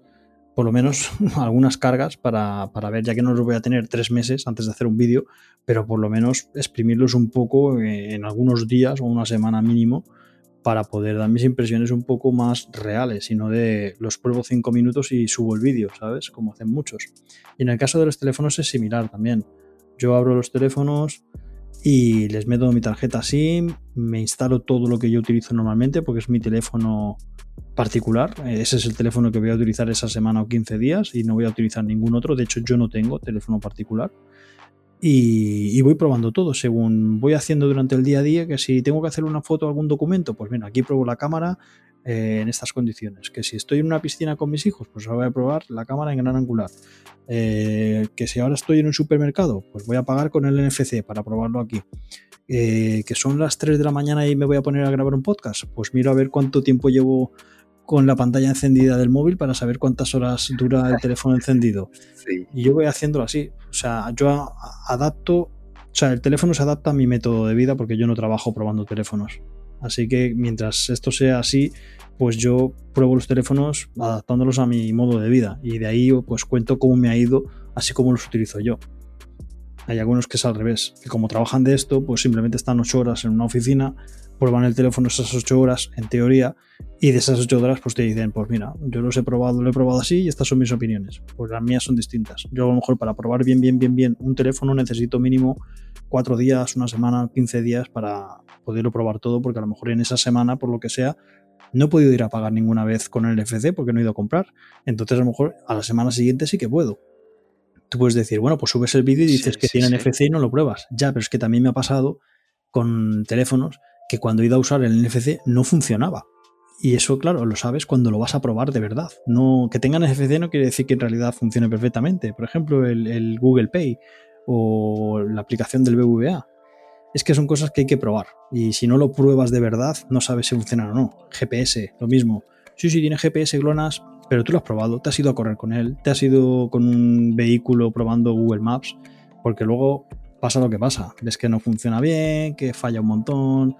por lo menos (laughs) algunas cargas para, para ver, ya que no los voy a tener tres meses antes de hacer un vídeo, pero por lo menos exprimirlos un poco en algunos días o una semana mínimo para poder dar mis impresiones un poco más reales y no de los pruebo cinco minutos y subo el vídeo, ¿sabes? Como hacen muchos. Y en el caso de los teléfonos es similar también. Yo abro los teléfonos y les meto mi tarjeta SIM, me instalo todo lo que yo utilizo normalmente porque es mi teléfono particular. Ese es el teléfono que voy a utilizar esa semana o 15 días y no voy a utilizar ningún otro. De hecho, yo no tengo teléfono particular y, voy probando todo según voy haciendo durante el día a día, que si tengo que hacer una foto o algún documento, pues mira, aquí pruebo la cámara eh, en estas condiciones. Que si estoy en una piscina con mis hijos, pues voy a probar la cámara en gran angular. Eh, que si ahora estoy en un supermercado, pues voy a pagar con el NFC para probarlo aquí. Eh, que son las 3 de la mañana y me voy a poner a grabar un podcast, pues miro a ver cuánto tiempo llevo con la pantalla encendida del móvil para saber cuántas horas dura el teléfono encendido. Y yo voy haciéndolo así. O sea, yo adapto, o sea, el teléfono se adapta a mi método de vida porque yo no trabajo probando teléfonos. Así que mientras esto sea así, pues yo pruebo los teléfonos adaptándolos a mi modo de vida. Y de ahí pues cuento cómo me ha ido, así como los utilizo yo. Hay algunos que es al revés, que como trabajan de esto, pues simplemente están ocho horas en una oficina, prueban el teléfono esas ocho horas, en teoría, y de esas ocho horas pues te dicen, pues mira, yo los he probado, lo he probado así y estas son mis opiniones. Pues las mías son distintas. Yo a lo mejor para probar bien, bien, bien, bien un teléfono necesito mínimo cuatro días, una semana, quince días para poderlo probar todo, porque a lo mejor en esa semana, por lo que sea, no he podido ir a pagar ninguna vez con el FC porque no he ido a comprar. Entonces a lo mejor a la semana siguiente sí que puedo tú puedes decir, bueno, pues subes el vídeo y dices que tiene NFC y no lo pruebas. Ya, pero es que también me ha pasado con teléfonos que cuando he ido a usar el NFC no funcionaba. Y eso, claro, lo sabes cuando lo vas a probar de verdad. No, que tengan NFC no quiere decir que en realidad funcione perfectamente. Por ejemplo, el, Google Pay o la aplicación del BVA. Es que son cosas que hay que probar. Y si no lo pruebas de verdad, no sabes si funciona o no. GPS, lo mismo. Sí, sí, tiene GPS, GLONASS, pero tú lo has probado, te has ido a correr con él, te has ido con un vehículo probando Google Maps, porque luego pasa lo que pasa. Ves que no funciona bien, que falla un montón,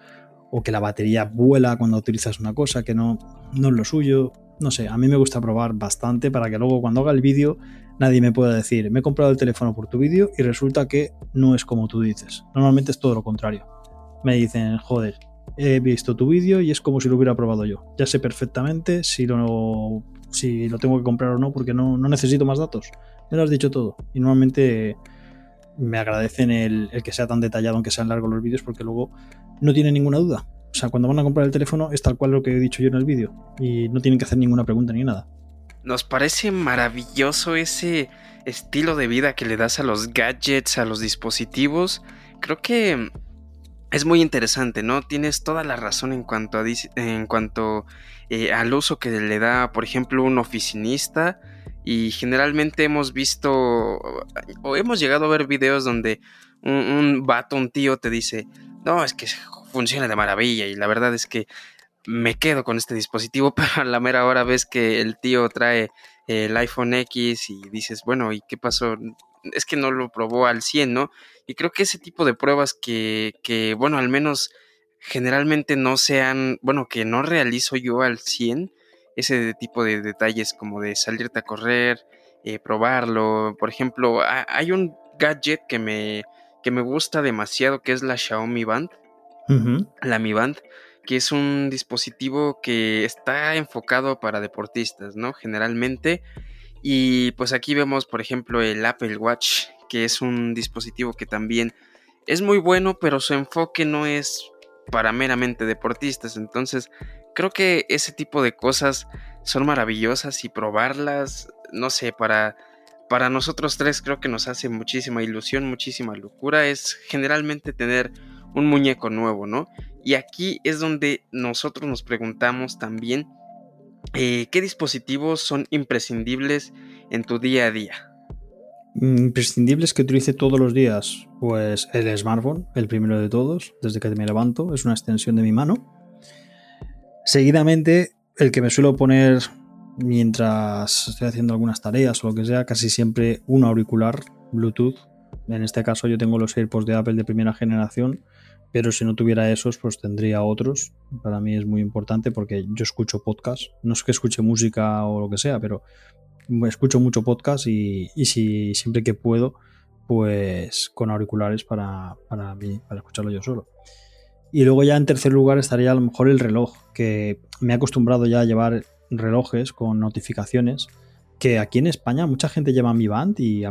o que la batería vuela cuando utilizas una cosa que no, no es lo suyo. No sé, a mí me gusta probar bastante para que luego cuando haga el vídeo nadie me pueda decir, me he comprado el teléfono por tu vídeo y resulta que no es como tú dices. Normalmente es todo lo contrario. Me dicen, joder, he visto tu vídeo y es como si lo hubiera probado yo. Ya sé perfectamente si lo, si lo tengo que comprar o no porque no, no necesito más datos. Me lo has dicho todo. Y normalmente me agradecen el, que sea tan detallado, aunque sean largos los vídeos, porque luego no tienen ninguna duda. O sea, cuando van a comprar el teléfono es tal cual lo que he dicho yo en el vídeo y no tienen que hacer ninguna pregunta ni nada. Nos parece maravilloso ese estilo de vida que le das a los gadgets, a los dispositivos. Creo que es muy interesante, ¿no? Tienes toda la razón en cuanto, a, en cuanto eh, al uso que le da, por ejemplo, un oficinista y generalmente hemos visto o hemos llegado a ver videos donde un, vato, un tío te dice, no, es que funciona de maravilla y la verdad es que me quedo con este dispositivo, (laughs) pero a la mera hora ves que el tío trae el iPhone X y dices, bueno, ¿y qué pasó? Es que no lo probó al 100, ¿no? Y creo que ese tipo de pruebas que, que bueno, al menos generalmente no sean, bueno, que no realizo yo al 100, ese tipo de detalles como de salirte a correr, eh, probarlo. Por ejemplo, hay un gadget que me, que me gusta demasiado que es la Xiaomi Band. La Mi Band, que es un dispositivo que está enfocado para deportistas, ¿no? Generalmente. Y pues aquí vemos, por ejemplo, el Apple Watch, que es un dispositivo que también es muy bueno, pero su enfoque no es para meramente deportistas. Entonces, creo que ese tipo de cosas son maravillosas y probarlas, no sé, para, para nosotros tres creo que nos hace muchísima ilusión, muchísima locura, es generalmente tener un muñeco nuevo, ¿no? Y aquí es donde nosotros nos preguntamos también eh, qué dispositivos son imprescindibles en tu día a día. Imprescindibles que utilice todos los días, pues el smartphone, el primero de todos, desde que me levanto, es una extensión de mi mano Seguidamente, el que me suelo poner mientras estoy haciendo algunas tareas o lo que sea, casi siempre un auricular Bluetooth. En este caso yo tengo los AirPods de Apple de primera generación, pero si no tuviera esos, pues tendría otros. Para mí es muy importante porque yo escucho podcast. No es que escuche música o lo que sea, pero escucho mucho podcast y, si siempre que puedo, pues con auriculares para, para mí, para escucharlo yo solo. Y luego ya en tercer lugar estaría a lo mejor el reloj, que me he acostumbrado ya a llevar relojes con notificaciones, que aquí en España mucha gente lleva Mi Band (laughs) y,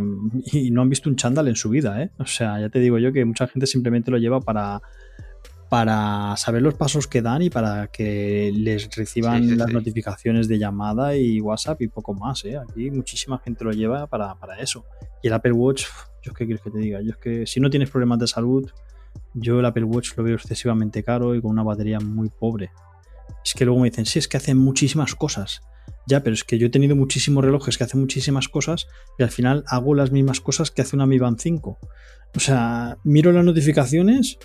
no han visto un chándal en su vida, ¿eh? O sea, ya te digo yo que mucha gente simplemente lo lleva para, para saber los pasos que dan y para que les reciban las notificaciones de llamada y WhatsApp y poco más, ¿eh? Aquí muchísima gente lo lleva para, para eso. Y el Apple Watch, yo qué quieres que te diga, yo es que si no tienes problemas de salud yo el Apple Watch lo veo excesivamente caro y con una batería muy pobre. Es que luego me dicen, sí, es que hace muchísimas cosas. Ya, pero es que yo he tenido muchísimos relojes que hacen muchísimas cosas y al final hago las mismas cosas que hace una Mi Band 5. O sea, miro las notificaciones.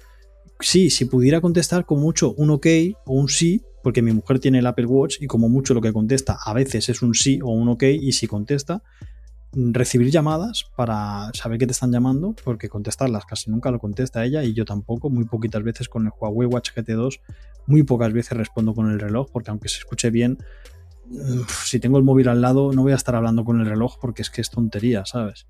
Sí, si pudiera contestar con mucho un OK o un sí, porque mi mujer tiene el Apple Watch y como mucho lo que contesta a veces es un sí o un OK y si contesta, recibir llamadas para saber que te están llamando, porque contestarlas casi nunca lo contesta ella y yo tampoco, muy poquitas veces con el Huawei Watch GT2, muy pocas veces respondo con el reloj, porque aunque se escuche bien, si tengo el móvil al lado no voy a estar hablando con el reloj porque es que es tontería, ¿sabes?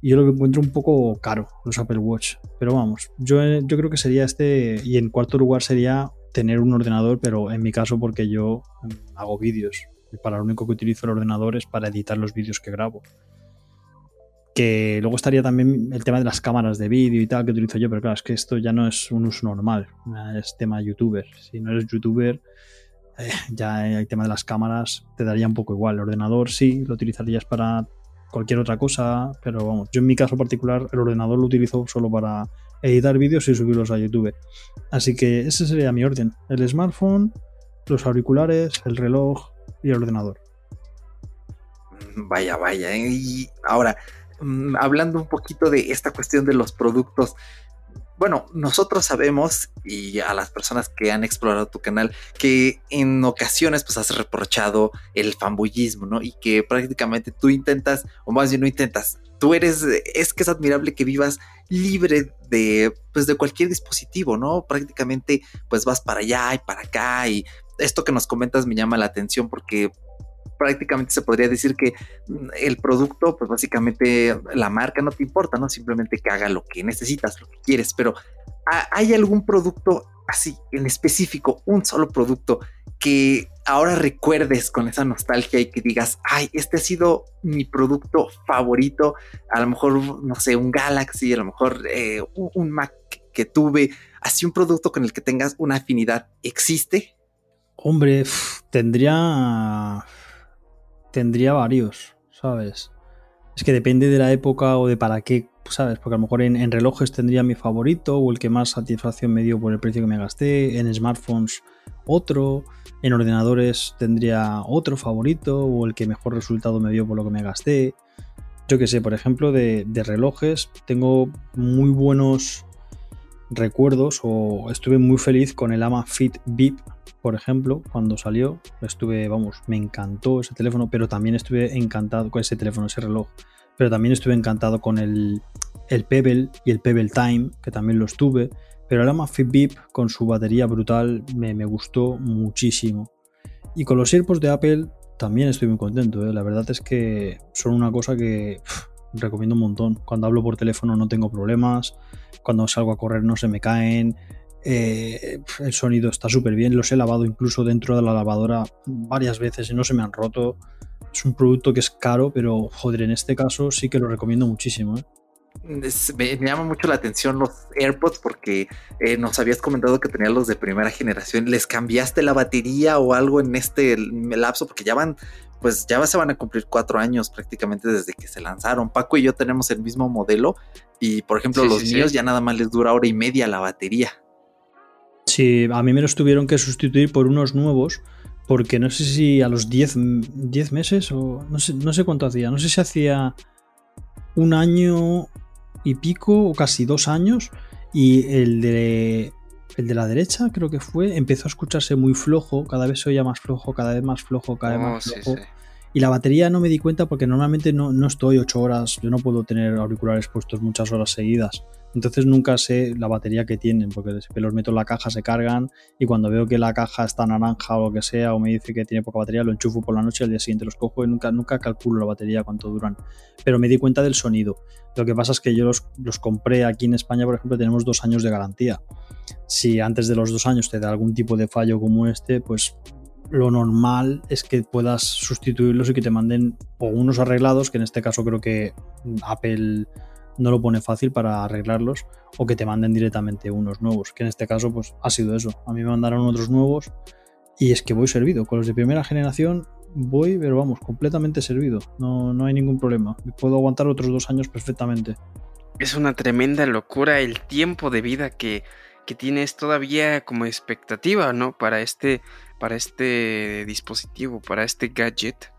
Y yo lo encuentro un poco caro, los Apple Watch. Pero vamos, yo, yo creo que sería este, y en cuarto lugar sería tener un ordenador, pero en mi caso porque yo mm, hago vídeos, para lo único que utilizo el ordenador es para editar los vídeos que grabo. Que luego estaría también el tema de las cámaras de vídeo y tal que utilizo yo, pero claro, es que esto ya no es un uso normal, es tema youtuber. Si no eres youtuber, eh, ya el tema de las cámaras te daría un poco igual. El ordenador sí, lo utilizarías para cualquier otra cosa, pero vamos, yo en mi caso particular el ordenador lo utilizo solo para editar vídeos y subirlos a YouTube. Así que ese sería mi orden. El smartphone, los auriculares, el reloj y el ordenador. Mm, vaya, vaya. ¿eh? Y ahora, mm, hablando un poquito de esta cuestión de los productos, bueno, nosotros sabemos y a las personas que han explorado tu canal que en ocasiones pues has reprochado el fanboyismo, ¿no? Y que prácticamente tú intentas, o más bien no intentas, tú eres, es que es admirable que vivas libre de, pues de cualquier dispositivo, ¿no? Prácticamente pues vas para allá y para acá y esto que nos comentas me llama la atención porque prácticamente se podría decir que mm, el producto, pues básicamente la marca no te importa, ¿no? Simplemente que haga lo que necesitas, lo que quieres, pero ¿hay algún producto así en específico, un solo producto que ahora recuerdes con esa nostalgia y que digas, ay, este ha sido mi producto favorito, a lo mejor, no sé, un Galaxy, a lo mejor eh, un Mac que tuve, así un producto con el que tengas una afinidad, ¿existe? Hombre, tendría tendría varios, ¿sabes? Es que depende de la época o de para qué, ¿sabes? Porque a lo mejor en, relojes tendría mi favorito o el que más satisfacción me dio por el precio que me gasté, en smartphones otro, en ordenadores tendría otro favorito o el que mejor resultado me dio por lo que me gasté. Yo que sé, por ejemplo, de, de relojes tengo muy buenos recuerdos o estuve muy feliz con el Amazfit VIP por ejemplo, cuando salió, estuve, vamos, me encantó ese teléfono, pero también estuve encantado con ese teléfono, ese reloj, pero también estuve encantado con el, el Pebble y el Pebble Time, que también los tuve, pero el Amazfit VIP con su batería brutal me, gustó muchísimo. Y con los AirPods de Apple también estoy muy contento, ¿eh? la verdad es que son una cosa que recomiendo un montón. Cuando hablo por teléfono no tengo problemas, cuando salgo a correr no se me caen, eh, el sonido está súper bien, los he lavado incluso dentro de la lavadora varias veces y no se me han roto. Es un producto que es caro, pero joder, en este caso sí que lo recomiendo muchísimo. ¿eh? me, llama mucho la atención los AirPods porque eh, nos habías comentado que tenías los de primera generación. ¿Les cambiaste la batería o algo en este lapso? Porque ya van, pues ya se van a cumplir cuatro años prácticamente desde que se lanzaron. Paco y yo tenemos el mismo modelo y, por ejemplo, los míos ya nada más les dura hora y media la batería. Sí, a mí me los tuvieron que sustituir por unos nuevos, porque no sé si a los 10, meses o no sé, no sé cuánto hacía, no sé si hacía un año y pico o casi dos años y el de, el de la derecha creo que fue, empezó a escucharse muy flojo, cada vez se oía más flojo, cada vez más flojo, cada vez más oh, flojo. Y la batería no me di cuenta porque normalmente no, no estoy ocho horas, yo no puedo tener auriculares puestos muchas horas seguidas. Entonces nunca sé la batería que tienen, porque los meto en la caja se cargan y cuando veo que la caja está naranja o lo que sea, o me dice que tiene poca batería, lo enchufo por la noche y al día siguiente los cojo y nunca, nunca calculo la batería cuánto duran. Pero me di cuenta del sonido. Lo que pasa es que yo los, los compré aquí en España, por ejemplo, tenemos dos años de garantía. Si antes de los dos años te da algún tipo de fallo como este, pues lo normal es que puedas sustituirlos y que te manden o unos arreglados, que en este caso creo que Apple no lo pone fácil para arreglarlos o que te manden directamente unos nuevos, que en este caso pues ha sido eso. A mí me mandaron otros nuevos y es que voy servido. Con los de primera generación voy, pero vamos, completamente servido. No, no hay ningún problema. Puedo aguantar otros dos años perfectamente. Es una tremenda locura el tiempo de vida que, que tienes todavía como expectativa, ¿no? Para este, para este dispositivo, para este gadget.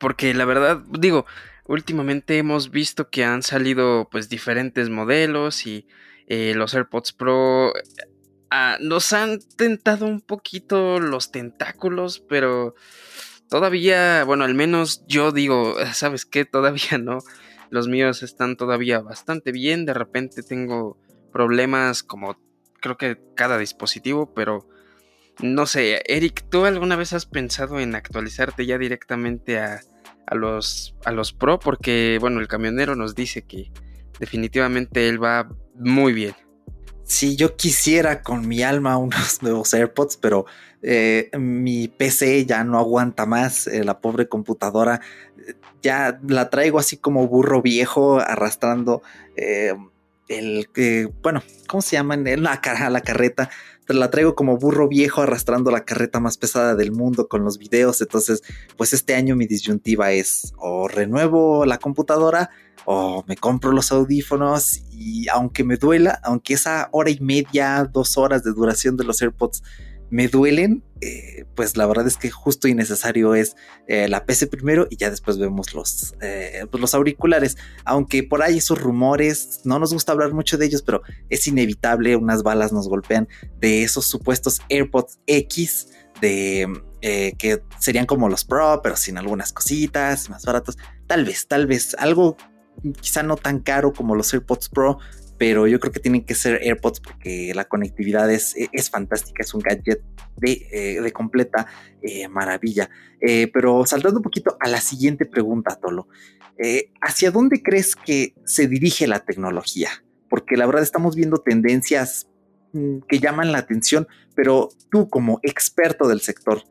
Porque la verdad, digo, últimamente hemos visto que han salido pues diferentes modelos y eh, los AirPods Pro ah, nos han tentado un poquito los tentáculos, pero todavía, bueno, al menos yo digo, ¿sabes qué? Todavía (laughs) no. Los míos están todavía bastante bien. De repente tengo problemas como creo que cada dispositivo, pero no sé, Eric, ¿tú alguna vez has pensado en actualizarte ya directamente a a los, a los Pro porque, bueno, el camionero nos dice que definitivamente él va muy bien. Si yo quisiera con mi alma (laughs) unos nuevos AirPods, pero eh, mi PC ya no aguanta más, eh, la pobre computadora ya la traigo así como burro viejo arrastrando eh, el bueno, ¿cómo se llama? La, la carreta la traigo como burro viejo arrastrando la carreta más pesada del mundo con los videos. Entonces, pues este año mi disyuntiva es o renuevo la computadora o me compro los audífonos y aunque me duela, aunque esa hora y media, dos horas de duración de los AirPods me duelen, eh, pues la verdad es que justo y necesario es eh, la PC primero y ya después vemos los, eh, pues los auriculares. Aunque por ahí esos rumores, no nos gusta hablar mucho de ellos, pero es inevitable, unas balas nos golpean de esos supuestos AirPods X de que serían como los Pro, pero sin algunas cositas, más baratos. Tal vez, tal vez algo quizá no tan caro como los AirPods Pro, pero yo creo que tienen que ser AirPods porque la conectividad es, es fantástica, es un gadget de, eh, completa eh, maravilla. Eh, pero saltando un poquito a la siguiente pregunta, Tolo, ¿hacia dónde crees que se dirige la tecnología? Porque la verdad estamos viendo tendencias mm, que llaman la atención, pero tú como experto del sector,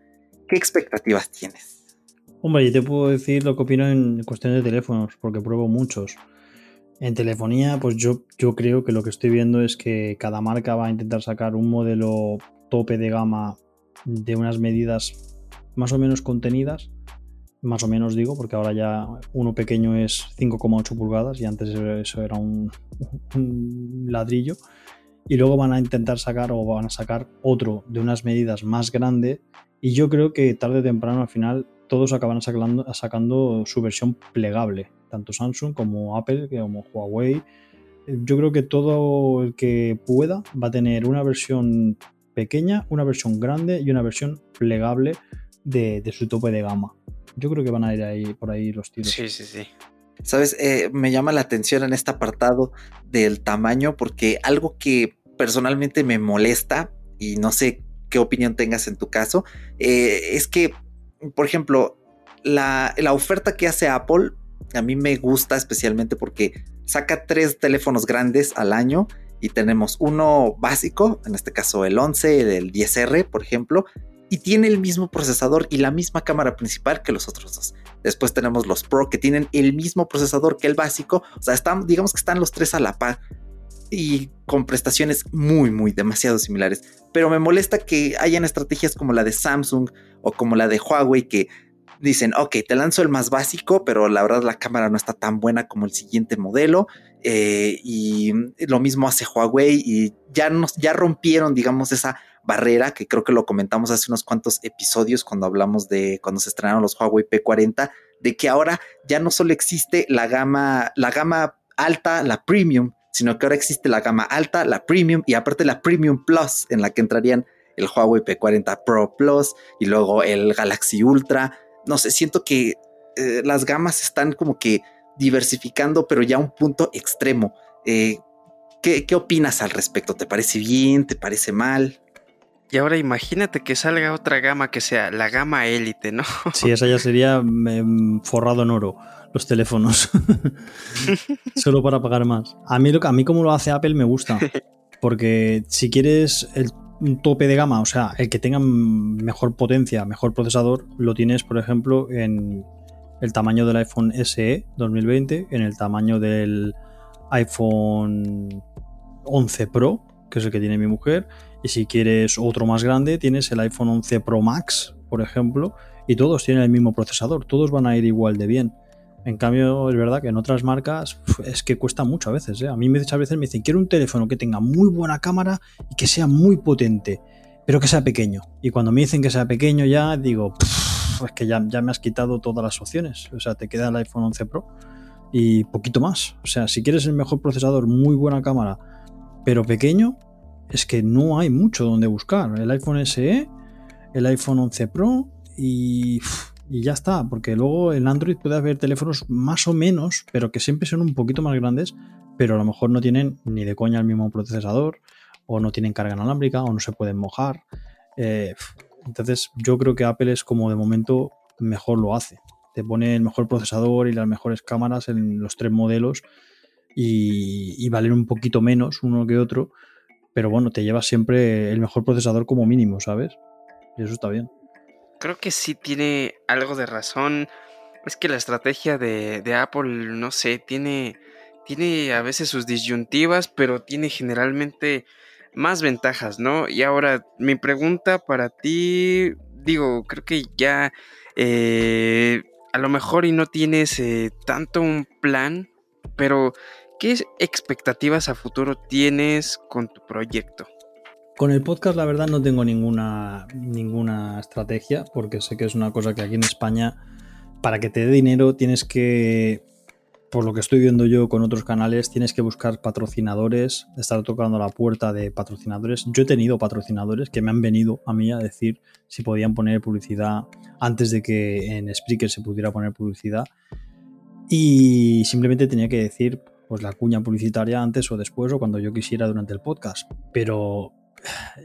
¿qué expectativas tienes? Hombre, yo te puedo decir lo que opino en cuestión de teléfonos, porque pruebo muchos. En telefonía, pues yo, yo creo que lo que estoy viendo es que cada marca va a intentar sacar un modelo tope de gama de unas medidas más o menos contenidas. Más o menos digo, porque ahora ya uno pequeño es 5,8 pulgadas y antes eso era un, ladrillo. Y luego van a intentar sacar o van a sacar otro de unas medidas más grandes. Y yo creo que tarde o temprano al final todos acaban sacando, sacando su versión plegable tanto Samsung como Apple, como Huawei. Yo creo que todo el que pueda va a tener una versión pequeña, una versión grande y una versión plegable de, su tope de gama. Yo creo que van a ir ahí por ahí los tiros. Sí, sí, sí. Sabes, eh, me llama la atención en este apartado del tamaño porque algo que personalmente me molesta y no sé qué opinión tengas en tu caso, eh, es que, por ejemplo, la, la, oferta que hace Apple a mí me gusta especialmente porque saca tres teléfonos grandes al año y tenemos uno básico, en este caso el 11, el 10R, por ejemplo, y tiene el mismo procesador y la misma cámara principal que los otros dos. Después tenemos los Pro que tienen el mismo procesador que el básico, o sea, están, digamos que están los tres a la par y con prestaciones muy, muy demasiado similares. Pero me molesta que hayan estrategias como la de Samsung o como la de Huawei que dicen, ok, te lanzo el más básico, pero la verdad la cámara no está tan buena como el siguiente modelo. Eh, y lo mismo hace Huawei y ya, nos, ya rompieron, digamos, esa barrera que creo que lo comentamos hace unos cuantos episodios cuando hablamos de cuando se estrenaron los Huawei P40, de que ahora ya no solo existe la gama, la gama alta, la premium, sino que ahora existe la gama alta, la premium y aparte la premium plus en la que entrarían el Huawei P40 Pro Plus y luego el Galaxy Ultra no sé, siento que eh, las gamas están como que diversificando, pero ya a un punto extremo. Eh, ¿qué, opinas al respecto? ¿Te parece bien? ¿Te parece mal? Y ahora imagínate que salga otra gama que sea la gama élite, ¿no? Sí, esa ya sería em, forrado en oro, los teléfonos. (laughs) Solo para pagar más. A mí, a mí como lo hace Apple me gusta. (laughs) Porque si quieres el un tope de gama, o sea, el que tenga mejor potencia, mejor procesador, lo tienes, por ejemplo, en el tamaño del iPhone SE 2020, en el tamaño del iPhone 11 Pro, que es el que tiene mi mujer, y si quieres otro más grande, tienes el iPhone 11 Pro Max, por ejemplo, y todos tienen el mismo procesador, todos van a ir igual de bien. En cambio, es verdad que en otras marcas es que cuesta mucho a veces. ¿eh? A mí muchas veces me dicen, quiero un teléfono que tenga muy buena cámara y que sea muy potente, pero que sea pequeño. Y cuando me dicen que sea pequeño ya digo, es que ya, ya me has quitado todas las opciones. O sea, te queda el iPhone 11 Pro y poquito más. O sea, si quieres el mejor procesador, muy buena cámara, pero pequeño, es que no hay mucho donde buscar. El iPhone SE, el iPhone 11 Pro y y ya está, porque luego en Android puede haber teléfonos más o menos, pero que siempre son un poquito más grandes, pero a lo mejor no tienen ni de coña el mismo procesador, o no tienen carga inalámbrica, o no se pueden mojar. Eh, entonces yo creo que Apple es como de momento mejor lo hace. Te pone el mejor procesador y las mejores cámaras en los tres modelos y, y valen un poquito menos uno que otro, pero bueno, te llevas siempre el mejor procesador como mínimo, ¿sabes? Y eso está bien creo que sí tiene algo de razón. Es que la estrategia de, Apple, no sé, tiene, tiene a veces sus disyuntivas, pero tiene generalmente más ventajas, ¿no? Y ahora, mi pregunta para ti, digo, creo que ya eh, a lo mejor y no tienes eh, tanto un plan, pero ¿qué expectativas a futuro tienes con tu proyecto? Con el podcast, la verdad, no tengo ninguna, ninguna estrategia, porque sé que es una cosa que aquí en España, para que te dé dinero, tienes que, por lo que estoy viendo yo con otros canales, tienes que buscar patrocinadores, estar tocando la puerta de patrocinadores. Yo he tenido patrocinadores que me han venido a mí a decir si podían poner publicidad antes de que en Spreaker se pudiera poner publicidad. Y simplemente tenía que decir pues la cuña publicitaria antes o después o cuando yo quisiera durante el podcast. Pero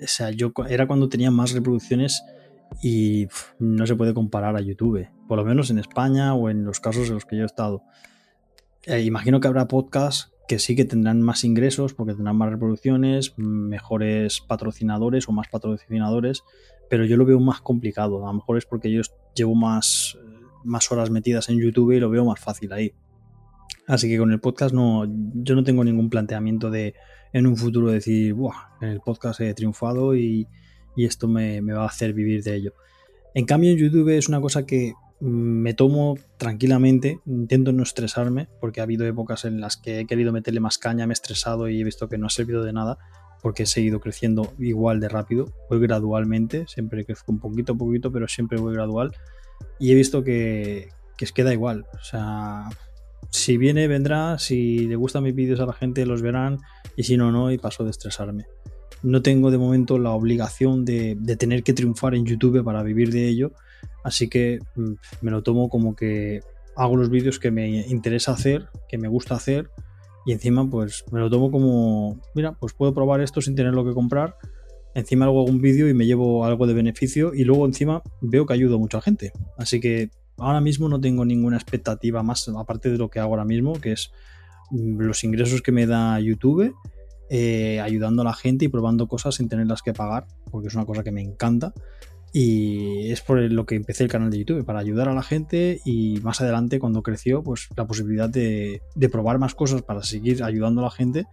o sea, yo era cuando tenía más reproducciones y no se puede comparar a YouTube, por lo menos en España o en los casos en los que yo he estado. Eh, imagino que habrá podcasts que sí que tendrán más ingresos porque tendrán más reproducciones, mejores patrocinadores o más patrocinadores, pero yo lo veo más complicado. A lo mejor es porque yo llevo más, más horas metidas en YouTube y lo veo más fácil ahí. Así que con el podcast no, yo no tengo ningún planteamiento de en un futuro decir, Buah, en el podcast he triunfado y, esto me, va a hacer vivir de ello. En cambio, en YouTube es una cosa que me tomo tranquilamente, intento no estresarme, porque ha habido épocas en las que he querido meterle más caña, me he estresado y he visto que no ha servido de nada, porque he seguido creciendo igual de rápido, voy gradualmente, siempre crezco un poquito a poquito, pero siempre voy gradual, y he visto que, que es queda igual, o sea, si viene, vendrá, si le gustan mis vídeos a la gente, los verán, y si no, no, y paso de estresarme. No tengo de momento la obligación de, tener que triunfar en YouTube para vivir de ello, así que mm, me lo tomo como que hago los vídeos que me interesa hacer, que me gusta hacer, y encima pues me lo tomo como, mira, pues puedo probar esto sin tener lo que comprar, encima hago un vídeo y me llevo algo de beneficio y luego encima veo que ayudo a mucha gente. Así que ahora mismo no tengo ninguna expectativa más aparte de lo que hago ahora mismo, que es mm, los ingresos que me da YouTube, eh, ayudando a la gente y probando cosas sin tenerlas que pagar, porque es una cosa que me encanta. Y es por lo que empecé el canal de YouTube, para ayudar a la gente y más adelante cuando creció, pues la posibilidad de, de, probar más cosas para seguir ayudando a la gente,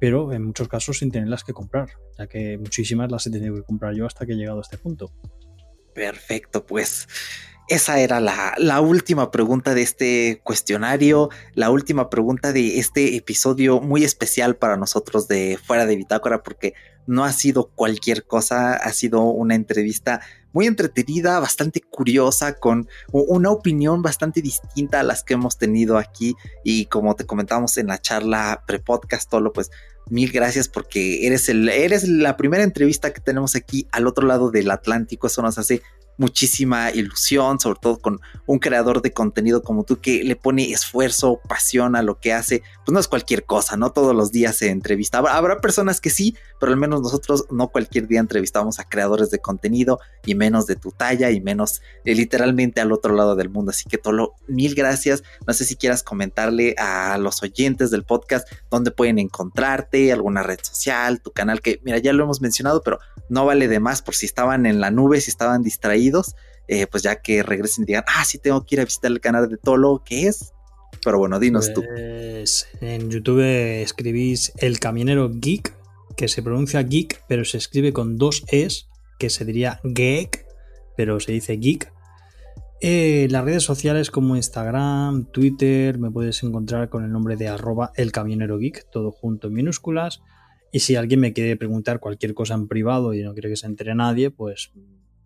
pero en muchos casos sin tenerlas que comprar, ya que muchísimas las he tenido que comprar yo hasta que he llegado a este punto. Perfecto, pues esa era la, última pregunta de este cuestionario, la última pregunta de este episodio muy especial para nosotros de Fuera de Bitácora, porque no ha sido cualquier cosa, ha sido una entrevista muy entretenida, bastante curiosa, con una opinión bastante distinta a las que hemos tenido aquí. Y como te comentábamos en la charla pre-podcast, Tolo, pues mil gracias porque eres, el, eres la primera entrevista que tenemos aquí al otro lado del Atlántico. Eso nos hace muchísima ilusión, sobre todo con un creador de contenido como tú que le pone esfuerzo, pasión a lo que hace, pues no es cualquier cosa, no todos los días se entrevista. Habrá, personas que sí, pero al menos nosotros no cualquier día entrevistamos a creadores de contenido y menos de tu talla y menos eh, literalmente al otro lado del mundo. Así que Tolo, mil gracias. No sé si quieras comentarle a los oyentes del podcast dónde pueden encontrarte, alguna red social, tu canal, que mira, ya lo hemos mencionado, pero no vale de más por si estaban en la nube, si estaban distraídos, eh, pues ya que regresen y digan, ah, sí, tengo que ir a visitar el canal de Tolo, ¿qué es? Pero bueno, dinos tú. Pues, en YouTube escribís El Camionero Geek, que se pronuncia geek, pero se escribe con dos es, que se diría geek, pero se dice geek. Eh, las redes sociales como Instagram, Twitter, me puedes encontrar con el nombre de arroba el camionero geek, todo junto en minúsculas. Y si alguien me quiere preguntar cualquier cosa en privado y no quiere que se entere nadie, pues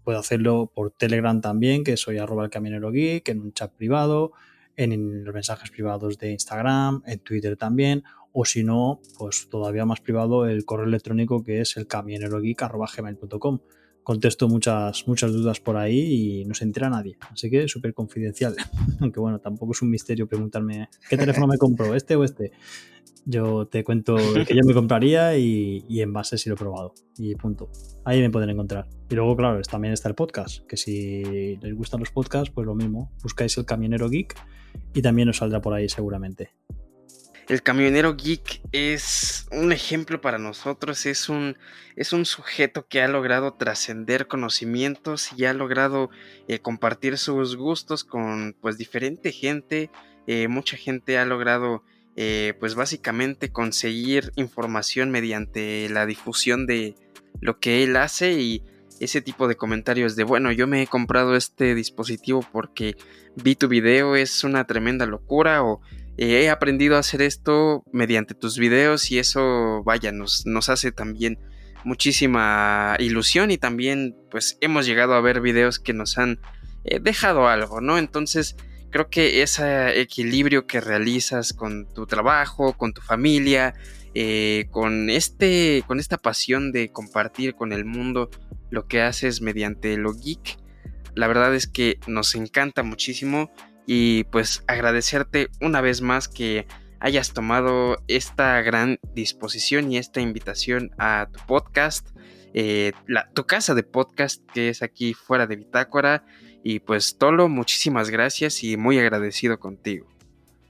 puedo hacerlo por Telegram también, que soy arroba el camionero geek, en un chat privado, en los mensajes privados de Instagram, en Twitter también, o si no, pues todavía más privado el correo electrónico que es el camionerogeek.com contesto muchas, muchas dudas por ahí y no se entera nadie. Así que súper confidencial. (laughs) Aunque bueno, tampoco es un misterio preguntarme qué teléfono me compro, (laughs) este o este. Yo te cuento el que yo me compraría y, en base si lo he probado. Y punto. Ahí me pueden encontrar. Y luego, claro, también está el podcast. Que si les gustan los podcasts, pues lo mismo. Buscáis el Camionero Geek y también os saldrá por ahí seguramente. El camionero geek es un ejemplo para nosotros, es un, es un sujeto que ha logrado trascender conocimientos y ha logrado eh, compartir sus gustos con pues diferente gente. Eh, mucha gente ha logrado eh, pues básicamente conseguir información mediante la difusión de lo que él hace y ese tipo de comentarios de bueno yo me he comprado este dispositivo porque vi tu video es una tremenda locura o he aprendido a hacer esto mediante tus videos y eso, vaya, nos, nos hace también muchísima ilusión y también pues hemos llegado a ver videos que nos han eh, dejado algo, ¿no? Entonces creo que ese equilibrio que realizas con tu trabajo, con tu familia, eh, con, este, con esta pasión de compartir con el mundo lo que haces mediante lo geek, la verdad es que nos encanta muchísimo y pues agradecerte una vez más que hayas tomado esta gran disposición y esta invitación a tu podcast, eh, tu casa de podcast que es aquí fuera de Bitácora. Y pues Tolo, muchísimas gracias y muy agradecido contigo.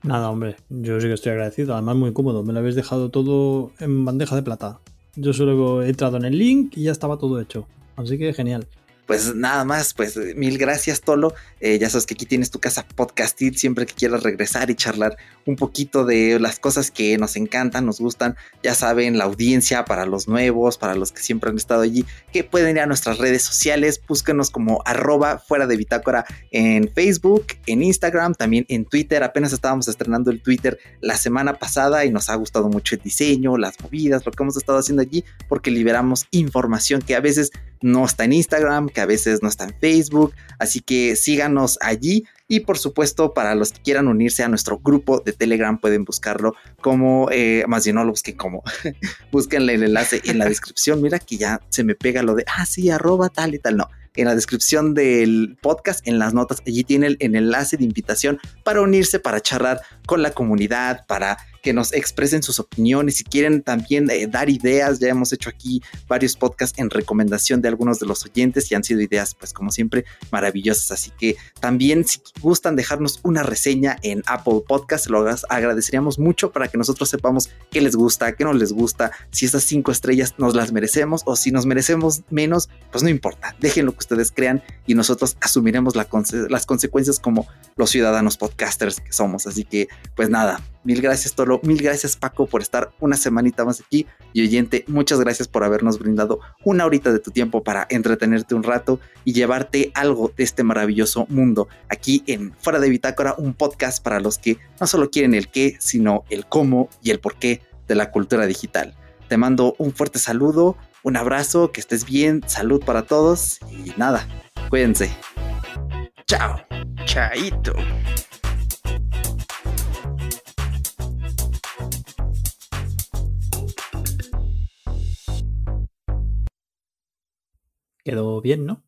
Nada, hombre, yo sí que estoy agradecido, además muy cómodo, me lo habéis dejado todo en bandeja de plata. Yo solo he entrado en el link y ya estaba todo hecho, así que genial pues nada más, pues mil gracias Tolo. Eh, ya sabes que aquí tienes tu casa podcastil siempre que quieras regresar y charlar un poquito de las cosas que nos encantan, nos gustan. Ya saben, la audiencia para los nuevos, para los que siempre han estado allí, que pueden ir a nuestras redes sociales, búsquenos como arroba fuera de bitácora en Facebook, en Instagram, también en Twitter. Apenas estábamos estrenando el Twitter la semana pasada y nos ha gustado mucho el diseño, las movidas, lo que hemos estado haciendo allí, porque liberamos información que a veces no está en Instagram, que a veces no está en Facebook, así que síganos allí. Y por supuesto para los que quieran unirse a nuestro grupo de Telegram pueden buscarlo como, eh, más bien no lo busquen como, (laughs) búsquenle el enlace en la descripción, mira que ya se me pega lo de, ah sí, arroba tal y tal, no, en la descripción del podcast, en las notas, allí tiene el, enlace de invitación para unirse, para charlar con la comunidad, para que nos expresen sus opiniones, si quieren también eh, dar ideas, ya hemos hecho aquí varios podcasts en recomendación de algunos de los oyentes y han sido ideas, pues como siempre, maravillosas. Así que también si gustan dejarnos una reseña en Apple Podcast, lo agradeceríamos mucho para que nosotros sepamos qué les gusta, qué no les gusta, si esas cinco estrellas nos las merecemos o si nos merecemos menos, pues no importa, dejen lo que ustedes crean y nosotros asumiremos las consecuencias como los ciudadanos podcasters que somos. Así que, pues nada, mil gracias Tolo, mil gracias Paco por estar una semanita más aquí y oyente, muchas gracias por habernos brindado una horita de tu tiempo para entretenerte un rato y llevarte algo de este maravilloso mundo aquí en Fuera de Bitácora, un podcast para los que no solo quieren el qué, sino el cómo y el por qué de la cultura digital. Te mando un fuerte saludo, un abrazo, que estés bien, salud para todos y nada, cuídense. Chao. Chaito. Quedó bien, ¿no?